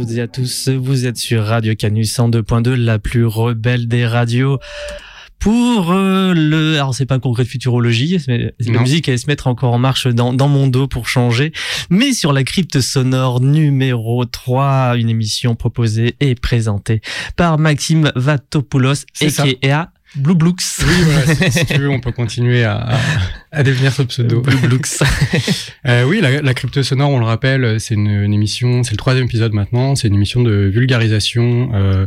Toutes et à tous, vous êtes sur Radio Canus 102.2, la plus rebelle des radios. Pour euh, le, alors c'est pas un congrès de futurologie, la musique allait se mettre encore en marche dans, dans mon dos pour changer, mais sur la crypte sonore numéro 3, une émission proposée et présentée par Maxime Vatopoulos, a.k.a. Blue Blux. Oui, voilà, si, tu veux, on peut continuer à, à, devenir ce pseudo. Blue Blux. euh, oui, la, la crypte sonore, on le rappelle, c'est une, une, émission, c'est le troisième épisode maintenant, c'est une émission de vulgarisation euh,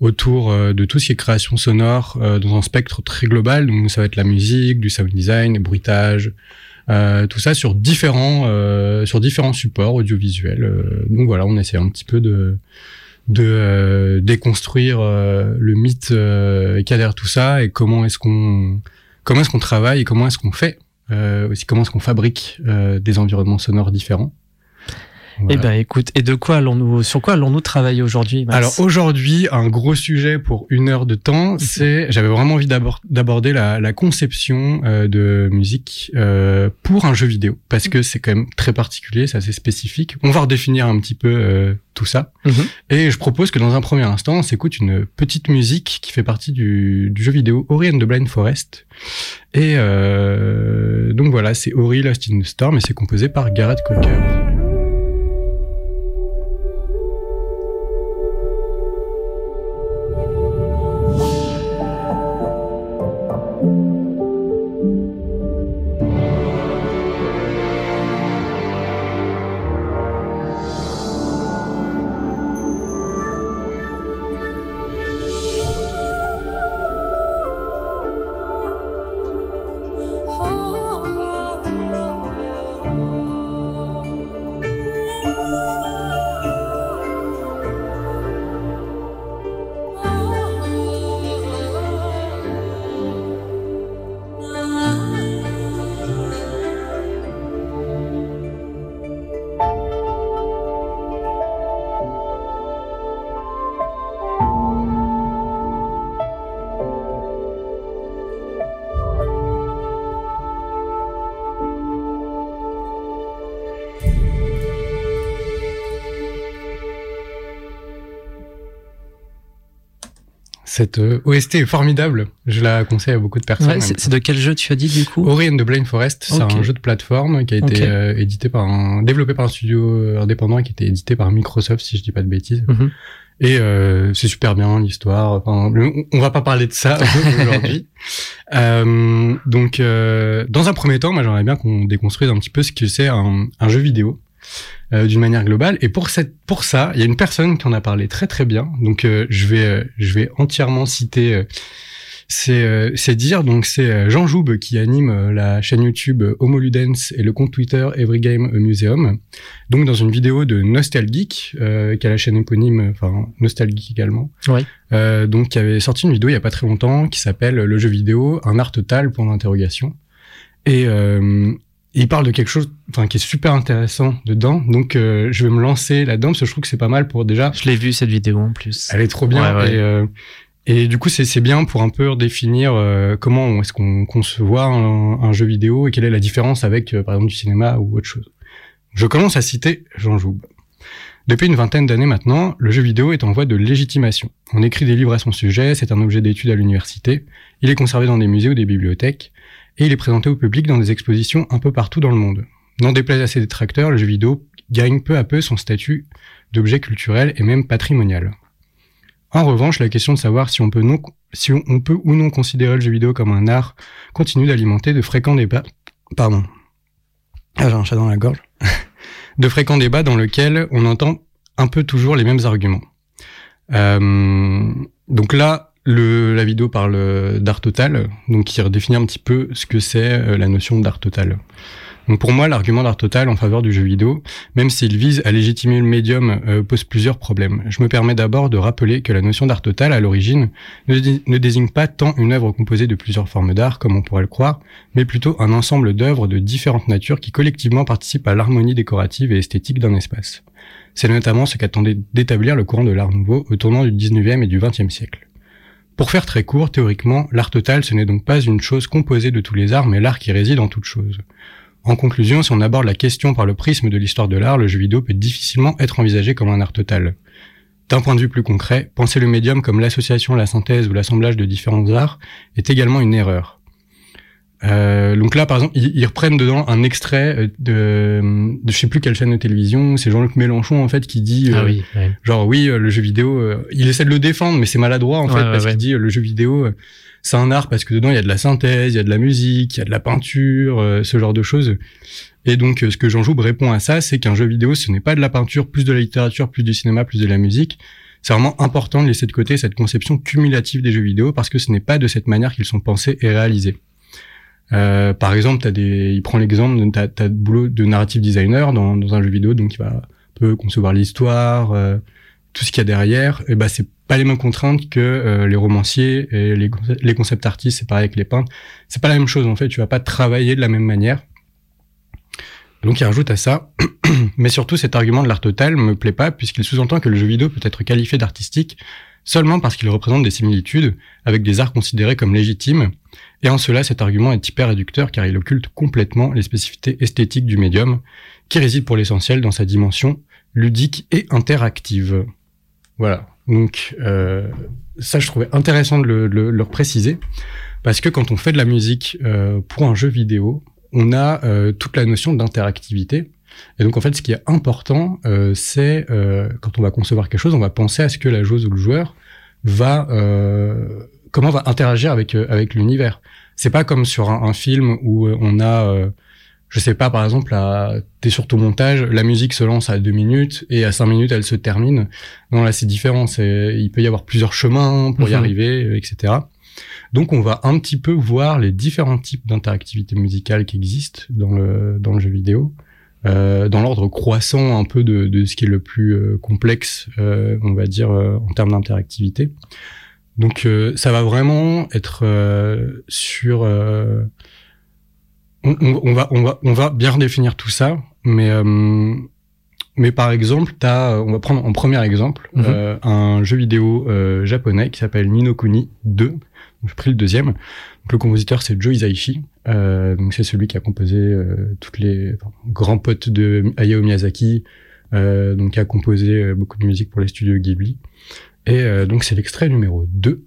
autour euh, de tout ce qui est création sonore euh, dans un spectre très global. Donc ça va être la musique, du sound design, les bruitages, euh, tout ça sur différents euh, sur différents supports audiovisuels. Euh, donc voilà, on essaie un petit peu de de euh, déconstruire euh, le mythe euh, qu'il y a derrière tout ça et comment est-ce qu'on comment est-ce qu'on travaille et comment est-ce qu'on fait aussi comment est-ce qu'on fabrique des environnements sonores différents. Voilà. Eh ben écoute, et de quoi allons-nous, sur quoi allons-nous travailler aujourd'hui Alors aujourd'hui, un gros sujet pour une heure de temps, c'est, j'avais vraiment envie d'aborder la, la, conception euh, de musique euh, pour un jeu vidéo, parce que c'est quand même très particulier, c'est assez spécifique. On va redéfinir un petit peu euh, tout ça, mm -hmm. et je propose que dans un premier instant, on s'écoute une petite musique qui fait partie du, du jeu vidéo Ori and the Blind Forest. Et euh, donc voilà, c'est Ori Lost in the Storm, et c'est composé par Gareth Cocker. Cette euh, OST est formidable. Je la conseille à beaucoup de personnes. Ouais, c'est de quel jeu tu as dit du coup? Ori and the Blind Forest. Okay. C'est un jeu de plateforme qui a été okay. euh, édité par un, développé par un studio indépendant et qui a été édité par Microsoft, si je dis pas de bêtises. Mm -hmm. Et euh, c'est super bien l'histoire. Enfin, on va pas parler de ça aujourd'hui. Euh, donc, euh, dans un premier temps, moi j'aimerais bien qu'on déconstruise un petit peu ce que c'est un, un jeu vidéo euh, d'une manière globale. Et pour cette, pour ça, il y a une personne qui en a parlé très très bien. Donc euh, je vais, euh, je vais entièrement citer c'est c'est dire donc c'est Jean Joube qui anime la chaîne YouTube Homo Ludens et le compte Twitter Every Game Museum. Donc dans une vidéo de Nostalgeek euh, qui a la chaîne éponyme enfin Nostalgeek également. Oui. Euh, donc qui avait sorti une vidéo il y a pas très longtemps qui s'appelle le jeu vidéo un art total pour l'interrogation. Et euh, il parle de quelque chose enfin qui est super intéressant dedans. Donc euh, je vais me lancer là-dedans parce que je trouve que c'est pas mal pour déjà je l'ai vu cette vidéo en plus. Elle est trop bien. Ouais, ouais. et euh, et du coup c'est bien pour un peu redéfinir euh, comment est-ce qu'on concevoir un, un, jeu vidéo et quelle est la différence avec par exemple du cinéma ou autre chose. Je commence à citer Jean Joube depuis une vingtaine d'années maintenant, le jeu vidéo est en voie de légitimation. On écrit des livres à son sujet, c'est un objet d'étude à l'université, il est conservé dans des musées ou des bibliothèques, et il est présenté au public dans des expositions un peu partout dans le monde. N'en déplaise à ses détracteurs, le jeu vidéo gagne peu à peu son statut d'objet culturel et même patrimonial. En revanche, la question de savoir si on peut, non, si on peut ou non considérer le jeu vidéo comme un art continue d'alimenter de fréquents débats. Pardon. Ah, j'ai un chat dans la gorge. de fréquents débats dans lesquels on entend un peu toujours les mêmes arguments. Euh, donc là, le, la vidéo parle d'art total, donc qui redéfinit un petit peu ce que c'est euh, la notion d'art total. Donc pour moi, l'argument d'art total en faveur du jeu vidéo, même s'il vise à légitimer le médium, euh, pose plusieurs problèmes. Je me permets d'abord de rappeler que la notion d'art total, à l'origine, ne, ne, désigne pas tant une œuvre composée de plusieurs formes d'art, comme on pourrait le croire, mais plutôt un ensemble d'œuvres de différentes natures qui collectivement participent à l'harmonie décorative et esthétique d'un espace. C'est notamment ce qu'attendait d'établir le courant de l'art nouveau au tournant du 19e et du 20e siècle. Pour faire très court, théoriquement, l'art total, ce n'est donc pas une chose composée de tous les arts, mais l'art qui réside en toute chose. En conclusion, si on aborde la question par le prisme de l'histoire de l'art, le jeu vidéo peut difficilement être envisagé comme un art total. D'un point de vue plus concret, penser le médium comme l'association, la synthèse ou l'assemblage de différents arts est également une erreur. Euh, donc là, par exemple, ils, reprennent dedans un extrait euh, de, de je sais plus quelle chaîne de télévision. C'est Jean-Luc Mélenchon en fait qui dit, ah oui, genre oui, le jeu vidéo. il essaie de le défendre, mais c'est maladroit en fait parce qu'il dit le jeu vidéo c'est un art parce que dedans il y a de la synthèse, il y a de la musique, il y a de la peinture, euh, ce genre de choses. Et donc euh, ce que Jean Joub répond à ça, c'est qu'un jeu vidéo ce n'est pas de la peinture, plus de la littérature, plus du cinéma, plus de la musique. C'est vraiment important de laisser de côté cette conception cumulative des jeux vidéo parce que ce n'est pas de cette manière qu'ils sont pensés et réalisés. Euh, par exemple, des, il prend l'exemple de ta, ta boulot de narrative designer dans, dans, un jeu vidéo, donc il va un peu concevoir l'histoire, euh, tout ce qu'il y a derrière. Et bah c'est pas les mêmes contraintes que euh, les romanciers et les, les concept artistes, c'est pareil avec les peintres. C'est pas la même chose en fait, tu vas pas travailler de la même manière. Donc il rajoute à ça, mais surtout cet argument de l'art total me plaît pas puisqu'il sous-entend que le jeu vidéo peut être qualifié d'artistique seulement parce qu'il représente des similitudes avec des arts considérés comme légitimes, et en cela cet argument est hyper réducteur car il occulte complètement les spécificités esthétiques du médium, qui réside pour l'essentiel dans sa dimension ludique et interactive. Voilà, donc euh, ça, je trouvais intéressant de le, préciser parce que quand on fait de la musique euh, pour un jeu vidéo, on a euh, toute la notion d'interactivité. Et donc en fait, ce qui est important, euh, c'est quand on va concevoir quelque chose, on va penser à ce que la joueuse ou le joueur va comment va interagir avec avec l'univers. C'est pas comme sur un, un film où on a je sais pas, par exemple, t'es sur ton montage, la musique se lance à deux minutes et à cinq minutes elle se termine. Non, là c'est différent. C'est, il peut y avoir plusieurs chemins pour y mhm. arriver, etc. Donc on va un petit peu voir les différents types d'interactivité musicale qui existent dans le dans le jeu vidéo, euh, dans l'ordre croissant un peu de, de ce qui est le plus euh, complexe, euh, on va dire euh, en termes d'interactivité. Donc ça va vraiment être sur on, va, on, va, on va bien définir tout ça, mais, euh, mais par exemple, as, on va prendre en premier exemple mhm. euh, un jeu vidéo euh, japonais qui s'appelle Ninokuni 2. J'ai pris le deuxième. Donc, le compositeur, c'est Joe Hisaishi. donc c'est celui qui a composé toutes les grands potes de Hayao Miyazaki, donc qui a composé beaucoup de musique pour les studios Ghibli. Et donc c'est l'extrait numéro 2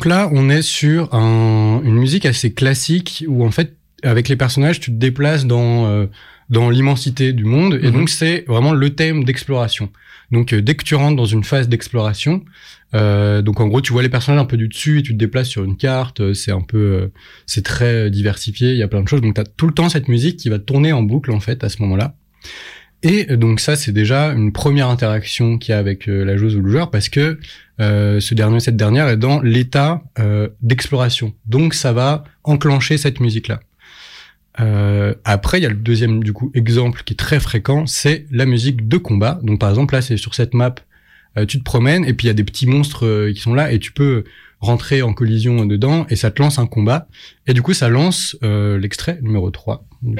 Donc là, on est sur une musique assez classique où en fait, avec les personnages, tu te déplaces dans euh, dans l'immensité du monde et mhm. donc c'est vraiment le thème d'exploration. Donc euh, dès que tu rentres dans une phase d'exploration, euh, donc en gros tu vois les personnages un peu du dessus et tu te déplaces sur une carte, c'est un peu c'est très diversifié, il y a plein de choses. Donc tu as tout le temps cette musique qui va tourner en boucle en fait à ce moment-là. Et donc ça, c'est déjà une première interaction qu'il y a avec euh, la joueuse ou le joueur parce que euh, ce dernier, cette dernière est dans l'état euh, d'exploration. Donc ça va enclencher cette musique-là. Euh, après, il y a le deuxième du coup exemple qui est très fréquent, c'est la musique de combat. Donc par exemple là, c'est sur cette map, tu te promènes et puis il y a des petits monstres qui sont là et tu peux rentrer en collision dedans et ça te lance un combat. Et du coup, ça lance l'extrait numéro 3. Donc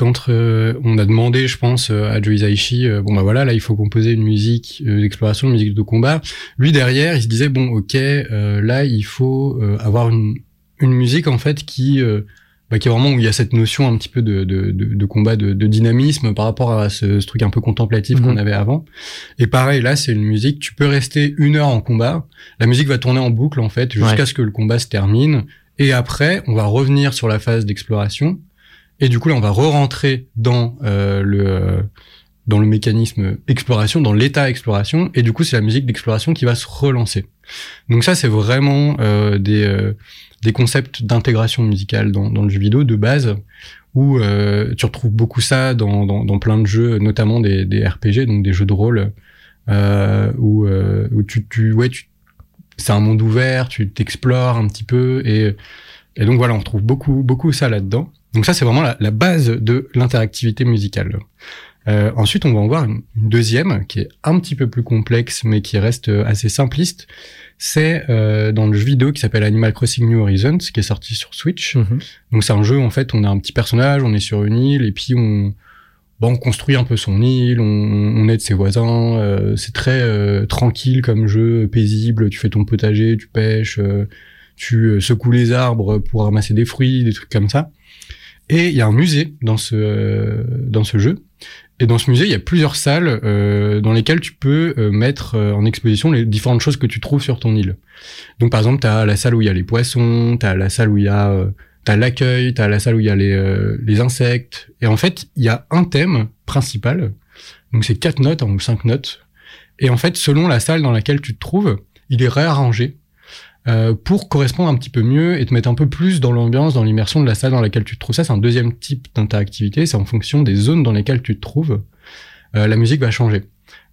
quand on a demandé, je pense, à Joe Hisaishi, bon bah voilà, là il faut composer une musique d'exploration, une musique de combat. Lui derrière, il se disait bon, ok, là il faut avoir une une musique en fait qui bah, qui est vraiment où il y a cette notion un petit peu de, de, de, de combat, de, de, dynamisme par rapport à ce, ce truc un peu contemplatif qu'on mhm. avait avant. Et pareil, là, c'est une musique, tu peux rester une heure en combat, la musique va tourner en boucle en fait jusqu'à ce que le combat se termine, et après, on va revenir sur la phase d'exploration, et du coup là, on va re-rentrer dans euh, le dans le mécanisme exploration, dans l'état exploration, et du coup c'est la musique d'exploration qui va se relancer. Donc ça c'est vraiment euh, des euh, des concepts d'intégration musicale dans, dans, le jeu vidéo de base où euh, tu retrouves beaucoup ça dans, dans, dans, plein de jeux, notamment des, des, RPG, donc des jeux de rôle, euh, où, euh, où tu, tu, ouais, tu, c'est un monde ouvert, tu t'explores un petit peu, et, et donc voilà, on retrouve beaucoup, beaucoup ça là-dedans. Donc ça, c'est vraiment la, la, base de l'interactivité musicale. Euh, ensuite, on va en voir une, deuxième qui est un petit peu plus complexe, mais qui reste assez simpliste c'est euh, dans le jeu vidéo qui s'appelle Animal Crossing New Horizons, qui est sorti sur Switch. Mhm. Donc c'est un jeu, en fait, on a un petit personnage, on est sur une île, et puis on, bon, on construit un peu son île, on, on aide ses voisins, euh, c'est très euh, tranquille comme jeu, paisible, tu fais ton potager, tu pêches, euh, tu secoues les arbres pour ramasser des fruits, des trucs comme ça. Et il y a un musée dans ce, dans ce jeu, et dans ce musée, il y a plusieurs salles euh, dans lesquelles tu peux euh, mettre euh, en exposition les différentes choses que tu trouves sur ton île. Donc par exemple, tu as la salle où il y a les poissons, tu as la salle où il y a euh, t'as l'accueil, tu as la salle où il y a les, les insectes. Et en fait, il y a un thème principal. Donc c'est quatre notes ou cinq notes. Et en fait, selon la salle dans laquelle tu te trouves, il est réarrangé euh, pour correspondre un petit peu mieux et te mettre un peu plus dans l'ambiance, dans l'immersion de la salle dans laquelle tu te trouves. Ça, c'est un deuxième type d'interactivité. C'est en fonction des zones dans lesquelles tu te trouves, euh, la musique va changer.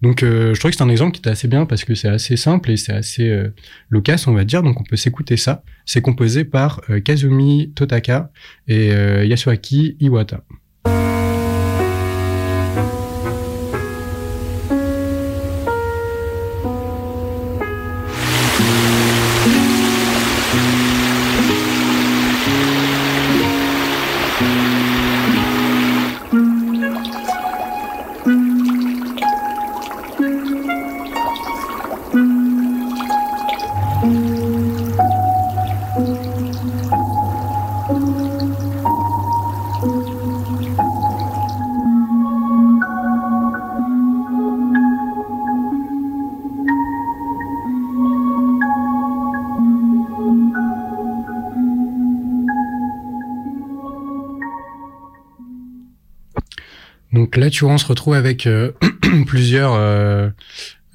Donc, euh, je trouve que c'est un exemple qui était assez bien parce que c'est assez simple et c'est assez euh, loquace, on va dire. Donc, on peut s'écouter ça. C'est composé par Kazumi Totaka et Yasuaki Iwata. Là, tu vois, on se retrouve avec euh, plusieurs euh,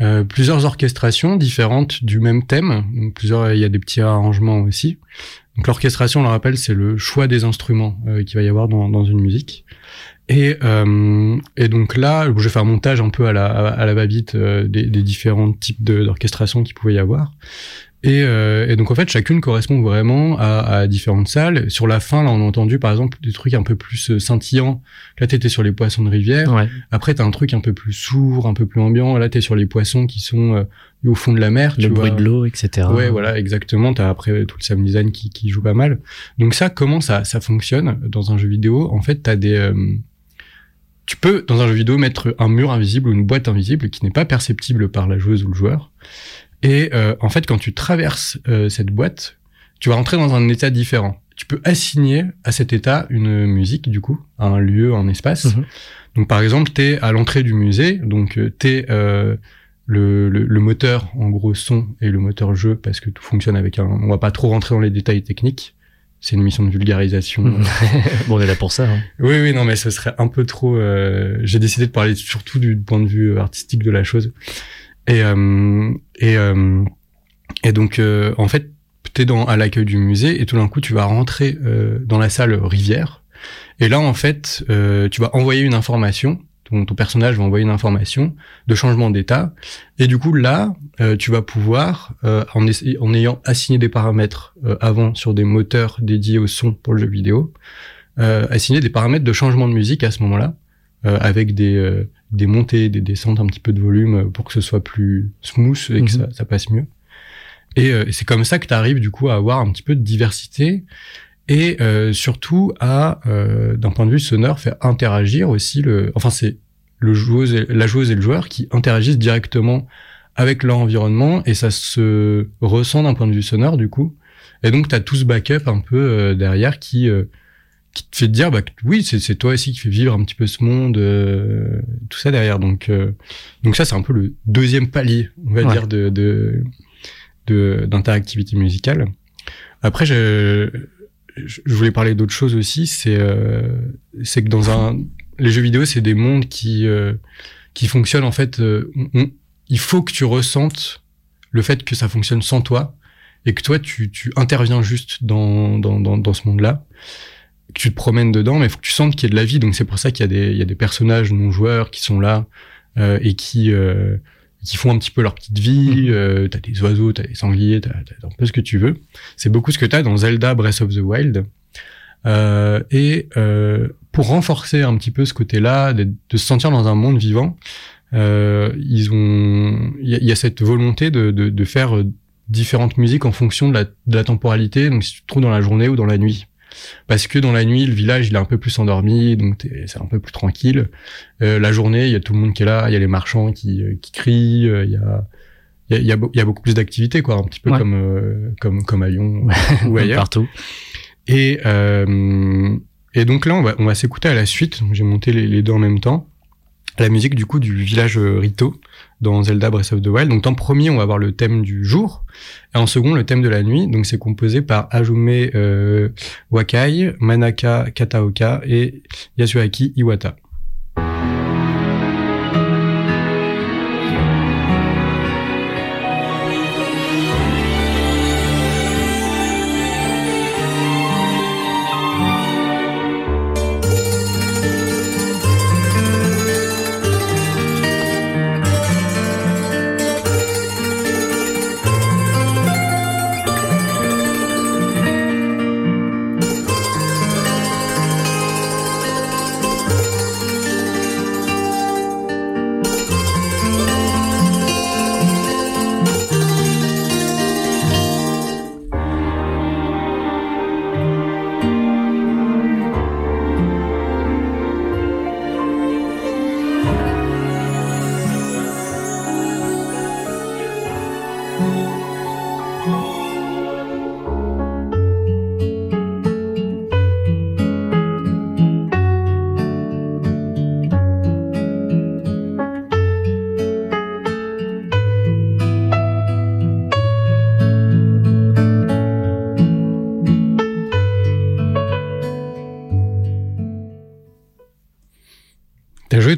euh, plusieurs orchestrations différentes du même thème. Donc, plusieurs, il y a des petits arrangements aussi. Donc l'orchestration, on le rappelle, c'est le choix des instruments qu'il va y avoir dans, une musique. Et, et donc là, je vais un montage un peu à la, à la va-vite des, des, différents types d'orchestration qu'il pouvait y avoir. Et, euh, et, donc en fait, chacune correspond vraiment à, à, différentes salles. Sur la fin, là, on a entendu par exemple des trucs un peu plus euh, scintillants. Là, t'étais sur les poissons de rivière. Ouais. Après, t'as un truc un peu plus sourd, un peu plus ambiant. Là, t'es sur les poissons qui sont euh, au fond de la mer. Le bruit de l'eau, etc. Ouais, voilà, exactement. T'as après tout le sound design qui, qui, joue pas mal. Donc ça, comment ça, ça fonctionne dans un jeu vidéo? En fait, t'as des euh, tu peux, dans un jeu vidéo, mettre un mur invisible ou une boîte invisible qui n'est pas perceptible par la joueuse ou le joueur. Et euh, en fait, quand tu traverses euh, cette boîte, tu vas rentrer dans un état différent. Tu peux assigner à cet état une musique, du coup, un lieu, un espace. Mhm. Donc, par exemple, tu es à l'entrée du musée, donc euh, tu es le, le, le, moteur, en gros, son et le moteur jeu, parce que tout fonctionne avec un... On va pas trop rentrer dans les détails techniques. C'est une mission de vulgarisation. Mhm. bon, on est là pour ça. Hein. Oui, oui, non, mais ce serait un peu trop... J'ai décidé de parler surtout du point de vue artistique de la chose. Et, euh, et, euh, et donc, euh, en fait, tu es dans, à l'accueil du musée et tout d'un coup, tu vas rentrer dans la salle rivière. Et là, en fait, tu vas envoyer une information ton, ton, personnage va envoyer une information de changement d'état. Et du coup, là, tu vas pouvoir, en, en, ayant assigné des paramètres avant sur des moteurs dédiés au son pour le jeu vidéo, assigner des paramètres de changement de musique à ce moment-là, avec des, des montées, des descentes, un petit peu de volume pour que ce soit plus smooth et que mhm. ça, passe mieux. Et, euh, c'est comme ça que tu arrives du coup à avoir un petit peu de diversité et euh, surtout à, euh, d'un point de vue sonore, faire interagir aussi le. Enfin, c'est le joueuse, et, la joueuse et le joueur qui interagissent directement avec leur environnement et ça se ressent d'un point de vue sonore du coup. Et donc, tu as tout ce backup un peu euh, derrière qui qui te fait dire bah oui c'est c'est toi aussi qui fait vivre un petit peu ce monde tout ça derrière. Donc donc ça c'est un peu le deuxième palier on va dire de de d'interactivité musicale. Après je je voulais parler d'autre chose aussi, c'est euh, c'est que dans un les jeux vidéo, c'est des mondes qui euh, qui fonctionnent en fait. Euh, il faut que tu ressentes le fait que ça fonctionne sans toi et que toi tu tu interviens juste dans dans dans, dans ce monde-là, que tu te promènes dedans, mais il faut que tu sentes qu'il y a de la vie. Donc c'est pour ça qu'il y a des il y a des personnages non joueurs qui sont là euh, et qui qui font un petit peu leur petite vie. Mmh. Euh, t'as des oiseaux, t'as des sangliers, t'as, as un peu ce que tu veux. C'est beaucoup ce que t'as dans Zelda Breath of the Wild. Euh, et euh, pour renforcer un petit peu ce côté-là, de, se sentir dans un monde vivant, euh, ils ont, il y, a cette volonté de, de, de, faire différentes musiques en fonction de la, de la temporalité. Donc si tu te trouves dans la journée ou dans la nuit parce que dans la nuit, le village il est un peu plus endormi, donc c'est un peu plus tranquille. Euh, la journée, il y a tout le monde qui est là, il y a les marchands qui, euh, qui crient, euh, il y a il y a, y, a, y a, beaucoup plus d'activités, quoi, un petit peu comme euh, comme comme à Lyon ou ailleurs. Partout. Et euh, et donc là, on va on va s'écouter à la suite. J'ai monté les, les, deux en même temps. La musique du coup du village Rito dans Zelda Breath of the Wild. Donc en premier, on va avoir le thème du jour, et en second, le thème de la nuit. Donc c'est composé par Ajume euh, Wakai, Manaka Kataoka et Yasuaki Iwata.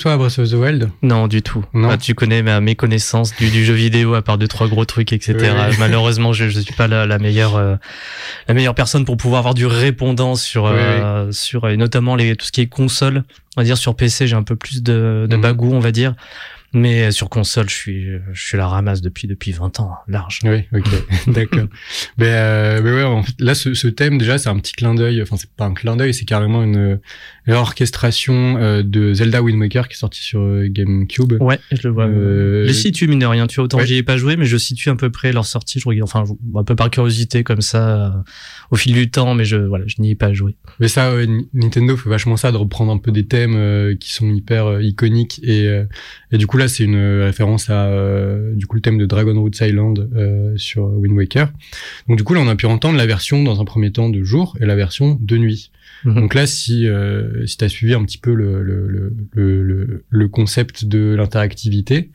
Toi Breath of the Wild Non, du tout. Non. tu connais ma méconnaissance du, du, jeu vidéo à part deux trois gros trucs, etc. Malheureusement, je, je suis pas la, la meilleure euh, la meilleure personne pour pouvoir avoir du répondant sur euh, sur et notamment les tout ce qui est console. On va dire sur PC, j'ai un peu plus de, de mhm. bagou, on va dire. Mais sur console, je suis, je suis la ramasse depuis depuis 20 ans, large. Oui, ok, d'accord. mais, euh, mais ouais, en fait, là, ce, ce thème déjà, c'est un petit clin d'œil. Enfin, c'est pas un clin d'œil, c'est carrément une, l'orchestration euh, de Zelda Wind Waker qui est sorti sur euh, GameCube. Ouais, je le vois. Euh... Je situe mine de rien. Tu vois, autant j'y ai pas joué, mais je situe à peu près leur sortie. Je regarde, enfin, un peu par curiosité comme ça, euh, au fil du temps, mais je voilà, je n'y ai pas joué. Mais ça, Nintendo fait vachement ça de reprendre un peu des thèmes qui sont hyper iconiques et et du coup là, c'est une référence à du coup le thème de Dragon Roots Island sur Wind Waker. Donc du coup là, on a pu entendre la version dans un premier temps de jour et la version de nuit. Mhm. Donc là, si euh, si tu as suivi un petit peu le, le, le, le, concept de l'interactivité,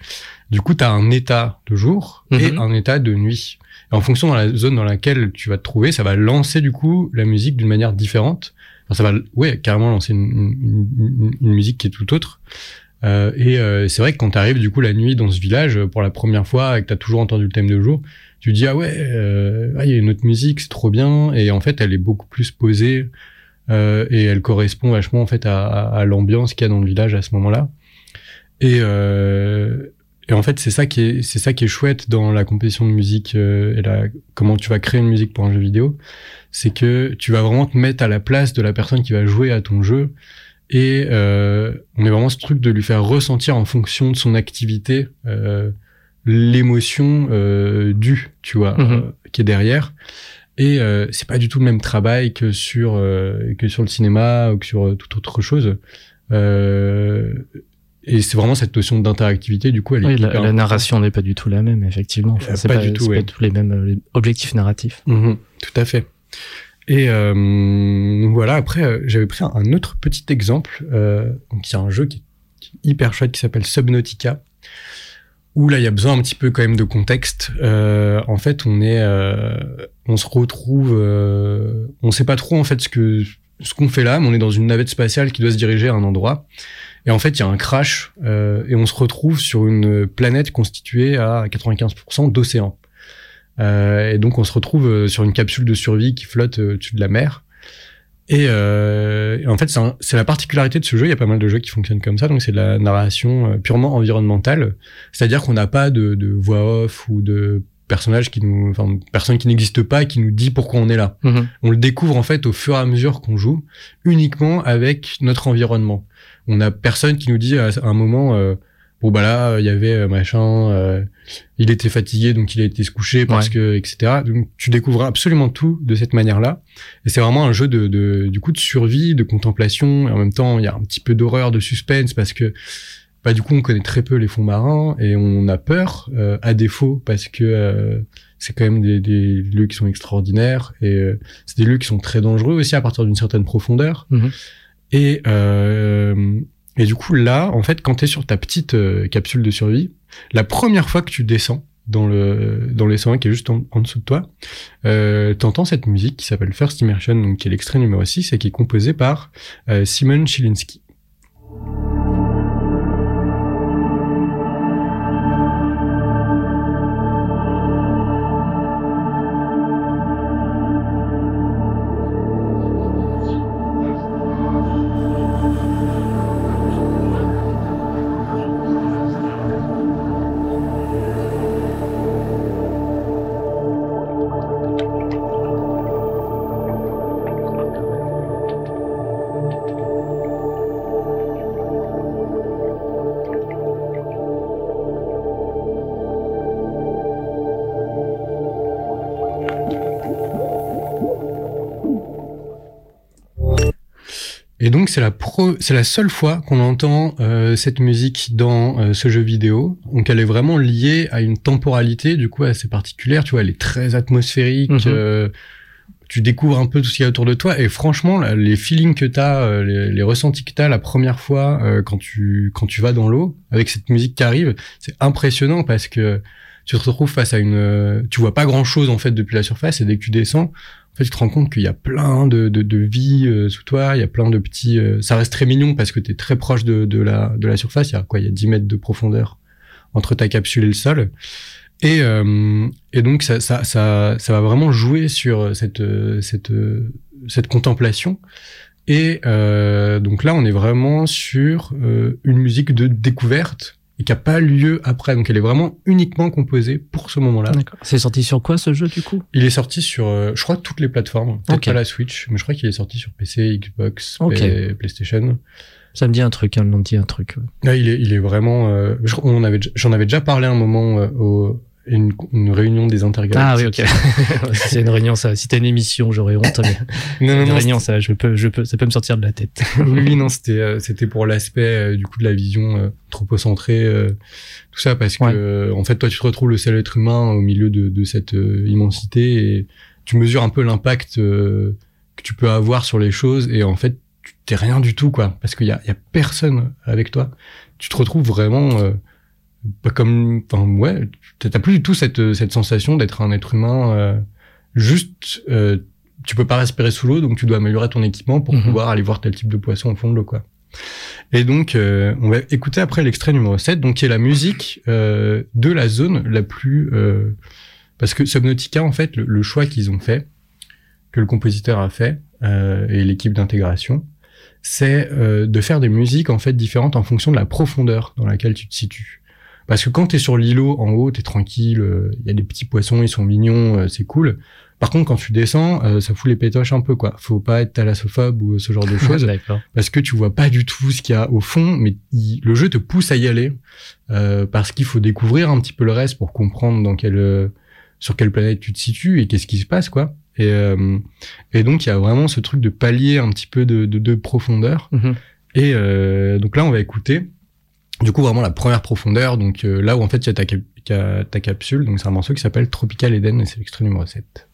du coup, tu as un état de jour et mhm. un état de nuit. Et en fonction de la zone dans laquelle tu vas te trouver, ça va lancer du coup la musique d'une manière différente. Enfin, ça va, ouais, carrément lancer une, une, une, musique qui est tout autre. Euh, et euh, c'est vrai que quand tu arrives du coup la nuit dans ce village pour la première fois et que tu as toujours entendu le thème de jour, tu dis ah ouais, euh, ah, il y a une autre musique, c'est trop bien. Et en fait, elle est beaucoup plus posée. Euh, et elle correspond vachement en fait à, à, l'ambiance qu'il y a dans le village à ce moment-là. Et, euh, et en fait, c'est ça qui est c'est ça qui est chouette dans la compétition de musique euh, et la, comment tu vas créer une musique pour un jeu vidéo, c'est que tu vas vraiment te mettre à la place de la personne qui va jouer à ton jeu. Et euh, on est vraiment ce truc de lui faire ressentir en fonction de son activité euh, l'émotion euh, du, tu vois, mm-hmm. qui est derrière. Et c'est pas du tout le même travail que sur que sur le cinéma ou que sur toute autre chose. Et c'est vraiment cette notion d'interactivité, du coup, elle est la, narration n'est pas du tout la même, effectivement. Enfin, c'est pas, du tout, pas tous les mêmes objectifs narratifs. Mhm, tout à fait. Et voilà, après, j'avais pris un autre petit exemple. donc, il y a un jeu qui est hyper chouette qui s'appelle Subnautica où là il y a besoin un petit peu quand même de contexte. Euh, en fait, on est, euh, on se retrouve, euh, on sait pas trop en fait ce que ce qu'on fait là, mais on est dans une navette spatiale qui doit se diriger à un endroit. Et en fait, il y a un crash euh, et on se retrouve sur une planète constituée à 95% d'océan. Euh, et donc on se retrouve sur une capsule de survie qui flotte au-dessus de la mer. Et, euh, en fait, c'est la particularité de ce jeu. Il y a pas mal de jeux qui fonctionnent comme ça. Donc, c'est de la narration euh, purement environnementale. C'est-à-dire qu'on n'a pas de, de, voix off ou de personnages qui nous, enfin, personne qui n'existe pas qui nous dit pourquoi on est là. Mm-hmm. On le découvre en fait au fur et à mesure qu'on joue, uniquement avec notre environnement. On a personne qui nous dit à un moment, euh, bon bah là il y avait euh, machin euh, il était fatigué donc il a été se coucher parce que etc donc tu découvres absolument tout de cette manière là et c'est vraiment un jeu de, de, du coup de survie de contemplation. Et en même temps il y a un petit peu d'horreur de suspense parce que bah du coup on connaît très peu les fonds marins et on a peur euh, à défaut parce que c'est quand même des, des, lieux qui sont extraordinaires et c'est des lieux qui sont très dangereux aussi à partir d'une certaine profondeur. Mmh et et du coup, là, en fait, quand tu es sur ta petite euh, capsule de survie, la première fois que tu descends dans le dans qui est juste en, dessous de toi, euh, entends cette musique qui s'appelle First Immersion, donc qui est l'extrait numéro 6 et qui est composé par euh, Simon Chilinski. Et donc c'est la pro, c'est la seule fois qu'on entend euh, cette musique dans euh, ce jeu vidéo. Donc elle est vraiment liée à une temporalité du coup assez particulière. Tu vois, elle est très atmosphérique. Mhm. Euh, tu découvres un peu tout ce qu'il y a autour de toi et franchement les feelings que t'as, les, les ressentis que t'as la première fois quand tu quand tu vas dans l'eau avec cette musique qui arrive, c'est impressionnant parce que tu te retrouves face à une, tu vois pas grand chose en fait depuis la surface et dès que tu descends, tu te rends compte qu'il y a plein de, de, de vie euh, sous toi, il y a plein de petits... Euh, ça reste très mignon parce que tu es très proche de, de, la, de la surface, il y a quoi? Il y a 10 mètres de profondeur entre ta capsule et le sol. Et, euh, et donc, ça, ça, ça, ça, va vraiment jouer sur cette, cette, cette contemplation. Et donc là, on est vraiment sur une musique de découverte et qui a pas lieu après. Donc elle est vraiment uniquement composée pour ce moment-là. C'est sorti sur quoi ce jeu du coup? Il est sorti sur, euh, je crois, toutes les plateformes. Peut-être pas la Switch, mais je crois qu'il est sorti sur PC, Xbox, PlayStation. Ça me dit un truc, hein, me dit un truc. Là, il est, il est vraiment. Euh, on avait, j'en avais déjà parlé un moment euh, au, une, une, réunion des intergalactiques. Ah oui, ok. si c'est une réunion, ça. Si t'as une émission, j'aurais honte. Mais non, non, une réunion, ça, je peux, je peux, ça peut me sortir de la tête. oui, non, c'était, euh, c'était pour l'aspect euh, du coup de la vision euh, tropocentrée, euh, tout ça, parce que en fait, toi, tu te retrouves le seul être humain au milieu de, de cette immensité et tu mesures un peu l'impact que tu peux avoir sur les choses et en fait, tu t'es rien du tout, quoi, parce qu'il y a, y a personne avec toi. Tu te retrouves vraiment pas comme, enfin ouais, t'as plus du tout cette cette sensation d'être un être humain. Euh, juste, euh, tu peux pas respirer sous l'eau, donc tu dois améliorer ton équipement pour mhm. pouvoir aller voir tel type de poisson au fond de l'eau, quoi. Et donc, euh, on va écouter après l'extrait numéro 7, donc qui est la musique euh, de la zone la plus... Euh, parce que Subnautica, en fait, le, choix qu'ils ont fait, que le compositeur a fait, et l'équipe d'intégration, c'est de faire des musiques, en fait, différentes en fonction de la profondeur dans laquelle tu te situes. Parce que quand t'es sur l'îlot en haut, t'es tranquille, il euh, y a des petits poissons, ils sont mignons, euh, c'est cool. Par contre, quand tu descends, euh, ça fout les pétoches un peu, quoi. Faut pas être thalassophobe ou ce genre de choses. parce que tu vois pas du tout ce qu'il y a au fond, mais le jeu te pousse à y aller. parce qu'il faut découvrir un petit peu le reste pour comprendre dans quelle, sur quelle planète tu te situes et qu'est-ce qui se passe, quoi. Et, euh, et donc, il y a vraiment ce truc de palier un petit peu de, de, de profondeur. Mhm. Et euh, donc là, on va écouter, du coup, vraiment la première profondeur. Donc euh, là où en fait, il y a ta, capsule. Donc c'est un morceau qui s'appelle Tropical Eden et c'est l'extrait numéro 7.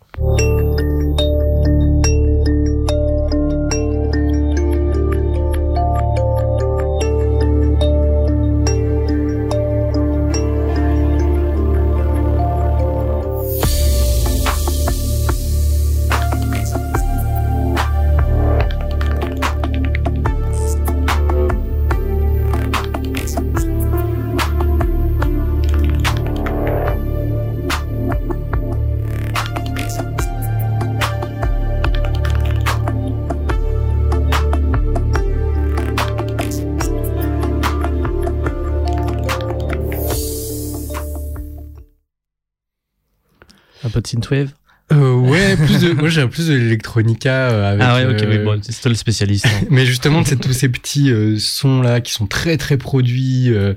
Peu de synthwave euh, ouais, plus de, moi j'ai plus de l'électronica euh, avec. Ah ouais, ok, euh, oui, bon, c'est toi le spécialiste. hein. Mais justement, c'est tous ces petits euh, sons là qui sont très très produits, euh,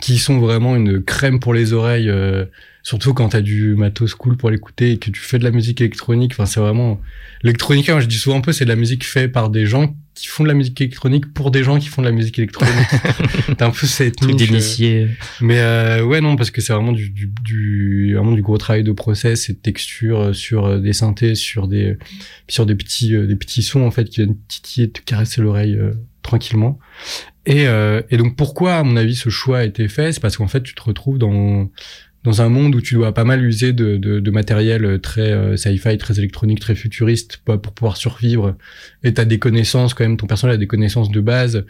qui sont vraiment une crème pour les oreilles, euh, surtout quand t'as du matos cool pour l'écouter et que tu fais de la musique électronique. Enfin, c'est vraiment l'électronica. Moi, je dis souvent un peu, c'est de la musique faite par des gens qui font de la musique électronique pour des gens qui font de la musique électronique. T'as un peu cette Truc euh, d'initié. mais euh, ouais, non, parce que c'est vraiment du, du, du, vraiment du gros travail de process et de texture euh, sur euh, des synthés, sur des, sur des petits, des petits sons en fait qui viennent titiller, te caresser l'oreille euh, tranquillement. Et, euh, et donc pourquoi, à mon avis, ce choix a été fait, c'est parce qu'en fait, tu te retrouves dans dans un monde où tu dois pas mal user de, matériel très euh, sci-fi, très électronique, très futuriste pour, pour pouvoir survivre. Et t'as des connaissances quand même, ton personnage a des connaissances de base.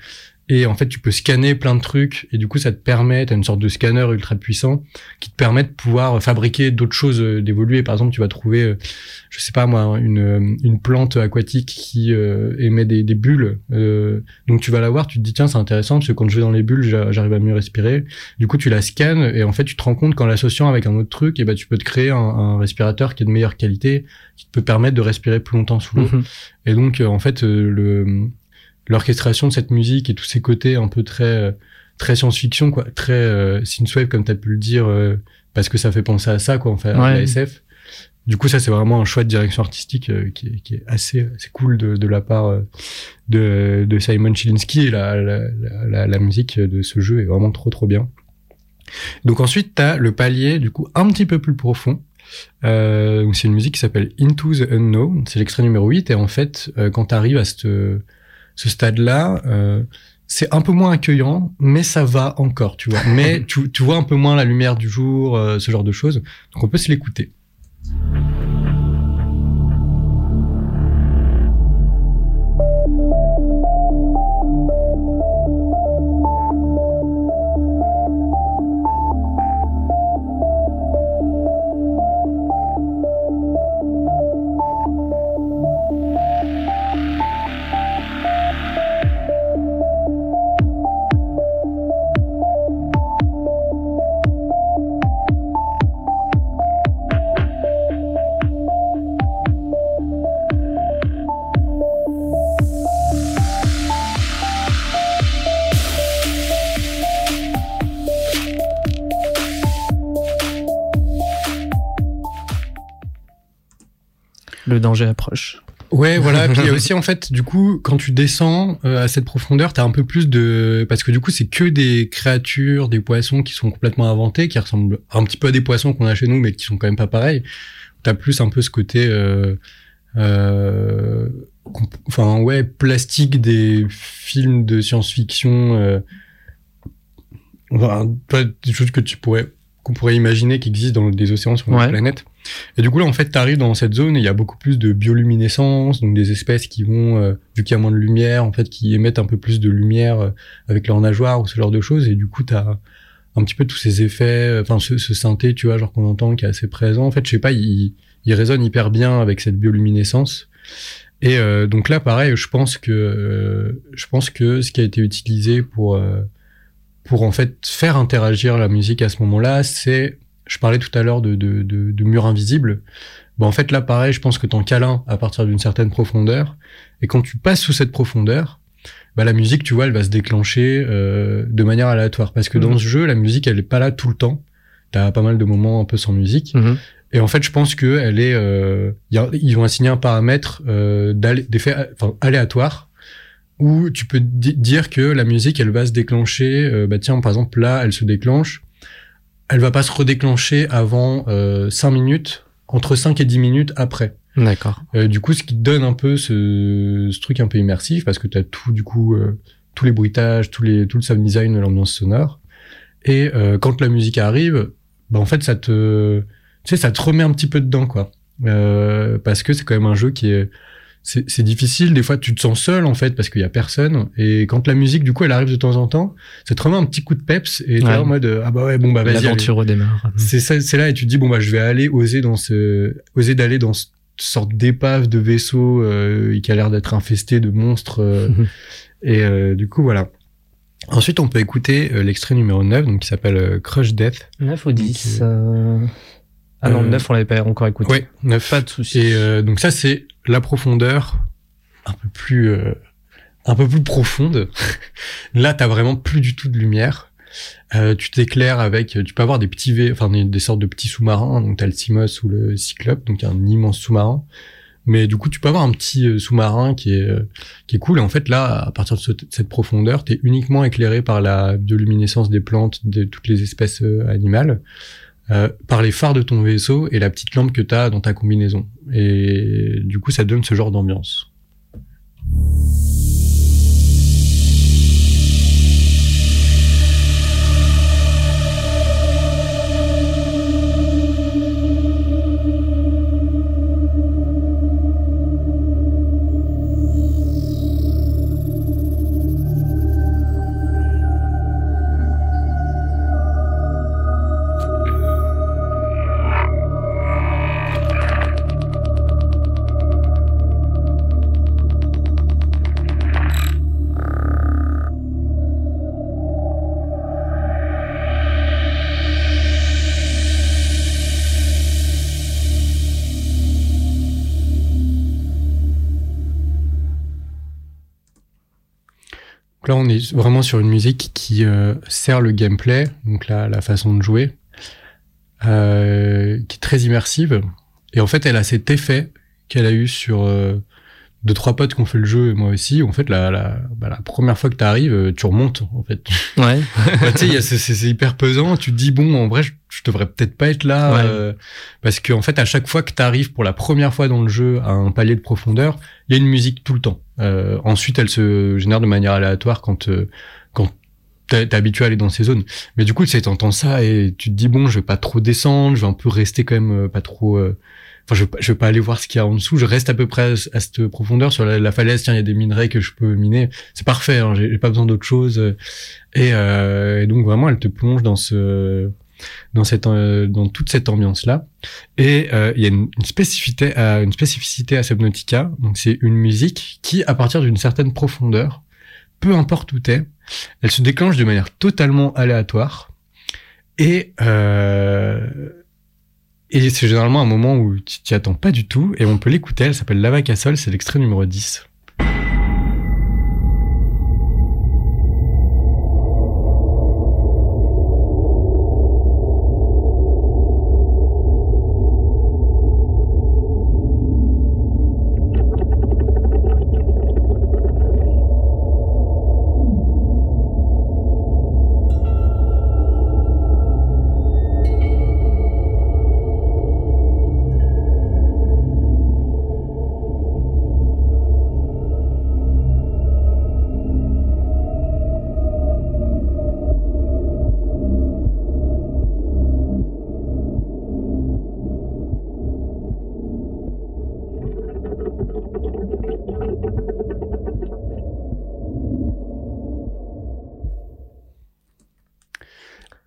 Et en fait, tu peux scanner plein de trucs. Et du coup, ça te permet, t'as une sorte de scanner ultra puissant qui te permet de pouvoir fabriquer d'autres choses, euh, d'évoluer. Par exemple, tu vas trouver, euh, je sais pas moi, une, euh, une plante aquatique qui euh, émet des, des bulles. Euh, donc tu vas la voir, tu te dis tiens, c'est intéressant parce que quand je vais dans les bulles, j'a- j'arrive à mieux respirer. Du coup, tu la scannes et en fait, tu te rends compte qu'en l'associant avec un autre truc, et ben tu peux te créer un, un respirateur qui est de meilleure qualité, qui te peut permettre de respirer plus longtemps sous l'eau. Mhm. Et donc, euh, en fait, le l'orchestration de cette musique et tous ces côtés un peu très euh, très science-fiction, quoi, très euh, synthwave comme t'as pu le dire, euh, parce que ça fait penser à ça, quoi, en fait, à la SF. Du coup, ça c'est vraiment un choix de direction artistique euh, qui, est, qui est assez, assez cool de, de la part euh, de, de Simon Chilinsky. Et la, la, la, la, la musique de ce jeu est vraiment trop trop bien. Donc ensuite, t'as le palier du coup un petit peu plus profond. Euh, donc c'est une musique qui s'appelle Into the Unknown. C'est l'extrait numéro 8 et en fait, euh, quand t'arrives à cette, ce stade-là, euh, c'est un peu moins accueillant, mais ça va encore, tu vois. Mais tu, tu vois un peu moins la lumière du jour, euh, ce genre de choses. Donc on peut se l'écouter. Le danger approche. Ouais, voilà. Puis il y a aussi en fait, du coup, quand tu descends euh, à cette profondeur, t'as un peu plus de, parce que du coup, c'est que des créatures, des poissons qui sont complètement inventés, qui ressemblent un petit peu à des poissons qu'on a chez nous, mais qui sont quand même pas pareils. T'as plus un peu ce côté, euh, euh, enfin ouais, plastique des films de science-fiction, enfin, des choses que tu pourrais, qu'on pourrait imaginer qui existent dans des océans sur notre Ouais. planète. Et du coup, là, en fait, tu arrives dans cette zone et il y a beaucoup plus de bioluminescence, donc des espèces qui vont, euh, vu qu'il y a moins de lumière, en fait, qui émettent un peu plus de lumière euh, avec leurs nageoires ou ce genre de choses. Et du coup, tu as un petit peu tous ces effets, euh, enfin, ce, ce synthé, tu vois, genre qu'on entend, qui est assez présent. En fait, je sais pas, il, il résonne hyper bien avec cette bioluminescence. Et euh, donc là, pareil, je pense que euh, je pense que ce qui a été utilisé pour euh, pour en fait faire interagir la musique à ce moment-là, c'est je parlais tout à l'heure de, de, de, de murs invisibles. Bon, en fait, là, pareil, je pense que t'en câlin à partir d'une certaine profondeur. Et quand tu passes sous cette profondeur, bah, la musique, tu vois, elle va se déclencher euh, de manière aléatoire. Parce que dans Mhm. ce jeu, la musique, elle est pas là tout le temps. T'as pas mal de moments un peu sans musique. Mhm. Et en fait, je pense que elle est, euh, ils ont assigné un paramètre euh, d'effet enfin, aléatoire où tu peux dire que la musique, elle va se déclencher. Euh, bah tiens, par exemple, là, elle se déclenche. Elle va pas se redéclencher avant euh, 5 minutes, entre 5 et 10 minutes après. D'accord. Euh, du coup, ce qui donne un peu ce, ce truc un peu immersif, parce que tu as tout, du coup, euh, tous les bruitages, tous les, tout le sound design, l'ambiance sonore. Et euh, quand la musique arrive, bah en fait, ça te, tu sais, ça te remet un petit peu dedans, quoi. Euh, parce que c'est quand même un jeu qui est, c'est difficile. Des fois, tu te sens seul en fait parce qu'il y a personne. Et quand la musique, du coup, elle arrive de temps en temps, ça te remet un petit coup de peps et t'es en mode ah bah ouais bon bah vas-y. L'aventure redémarre. C'est ça, c'est là et tu te dis bon bah je vais aller oser dans ce, oser d'aller dans cette sorte d'épave de vaisseau euh, qui a l'air d'être infesté de monstres. Euh, et euh, du coup voilà. Ensuite, on peut écouter euh, l'extrait numéro 9, donc qui s'appelle euh, Crush Death. 9 ou 10 Ah non, 9, on l'avait pas encore écouté. Ouais, 9. Pas de souci. Et donc ça, c'est la profondeur un peu plus euh, un peu plus profonde. Là, t'as vraiment plus du tout de lumière. Euh, tu t'éclaires avec, tu peux avoir des petits V, enfin des, des sortes de petits sous-marins. Donc t'as le Simos ou le Cyclope, donc un immense sous-marin. Mais du coup, tu peux avoir un petit euh, sous-marin qui est euh, qui est cool. Et en fait, là, à partir de ce, cette profondeur, t'es uniquement éclairé par la bioluminescence des plantes, de toutes les espèces euh, animales. Euh, par les phares de ton vaisseau et la petite lampe que tu as dans ta combinaison. Et du coup, ça donne ce genre d'ambiance. Là, on est vraiment sur une musique qui euh, sert le gameplay, donc la, la façon de jouer, euh, qui est très immersive. Et en fait, elle a cet effet qu'elle a eu sur euh, deux trois potes qui ont fait le jeu et moi aussi. En fait, la, la, bah, la première fois que tu arrives, tu remontes. En fait, Ouais. bah, tu sais, c'est- hyper pesant. Tu te dis bon, en vrai, je, je devrais peut-être pas être là, Ouais. euh, parce que en fait, à chaque fois que tu arrives pour la première fois dans le jeu à un palier de profondeur, il y a une musique tout le temps. Euh, ensuite, elle se génère de manière aléatoire quand euh, quand t'es habitué à aller dans ces zones. Mais du coup, tu t'entends ça et tu te dis bon, je vais pas trop descendre, je vais un peu rester quand même euh, pas trop. euh, Enfin, je, je vais pas aller voir ce qu'il y a en dessous. Je reste à peu près à, cette profondeur sur la, la falaise. Tiens, il y a des minerais que je peux miner. C'est parfait. Hein, j'ai pas besoin d'autre chose. Et, euh, et donc vraiment, elle te plonge dans ce, dans cette, euh, dans toute cette ambiance là. Et euh, il y a une, une spécificité, à, une spécificité à Subnautica. Donc c'est une musique qui, à partir d'une certaine profondeur, peu importe où t'es, elle se déclenche de manière totalement aléatoire. Et euh, et c'est généralement un moment où tu t'y attends pas du tout, et on peut l'écouter, elle s'appelle Lava Castle, c'est l'extrait numéro 10.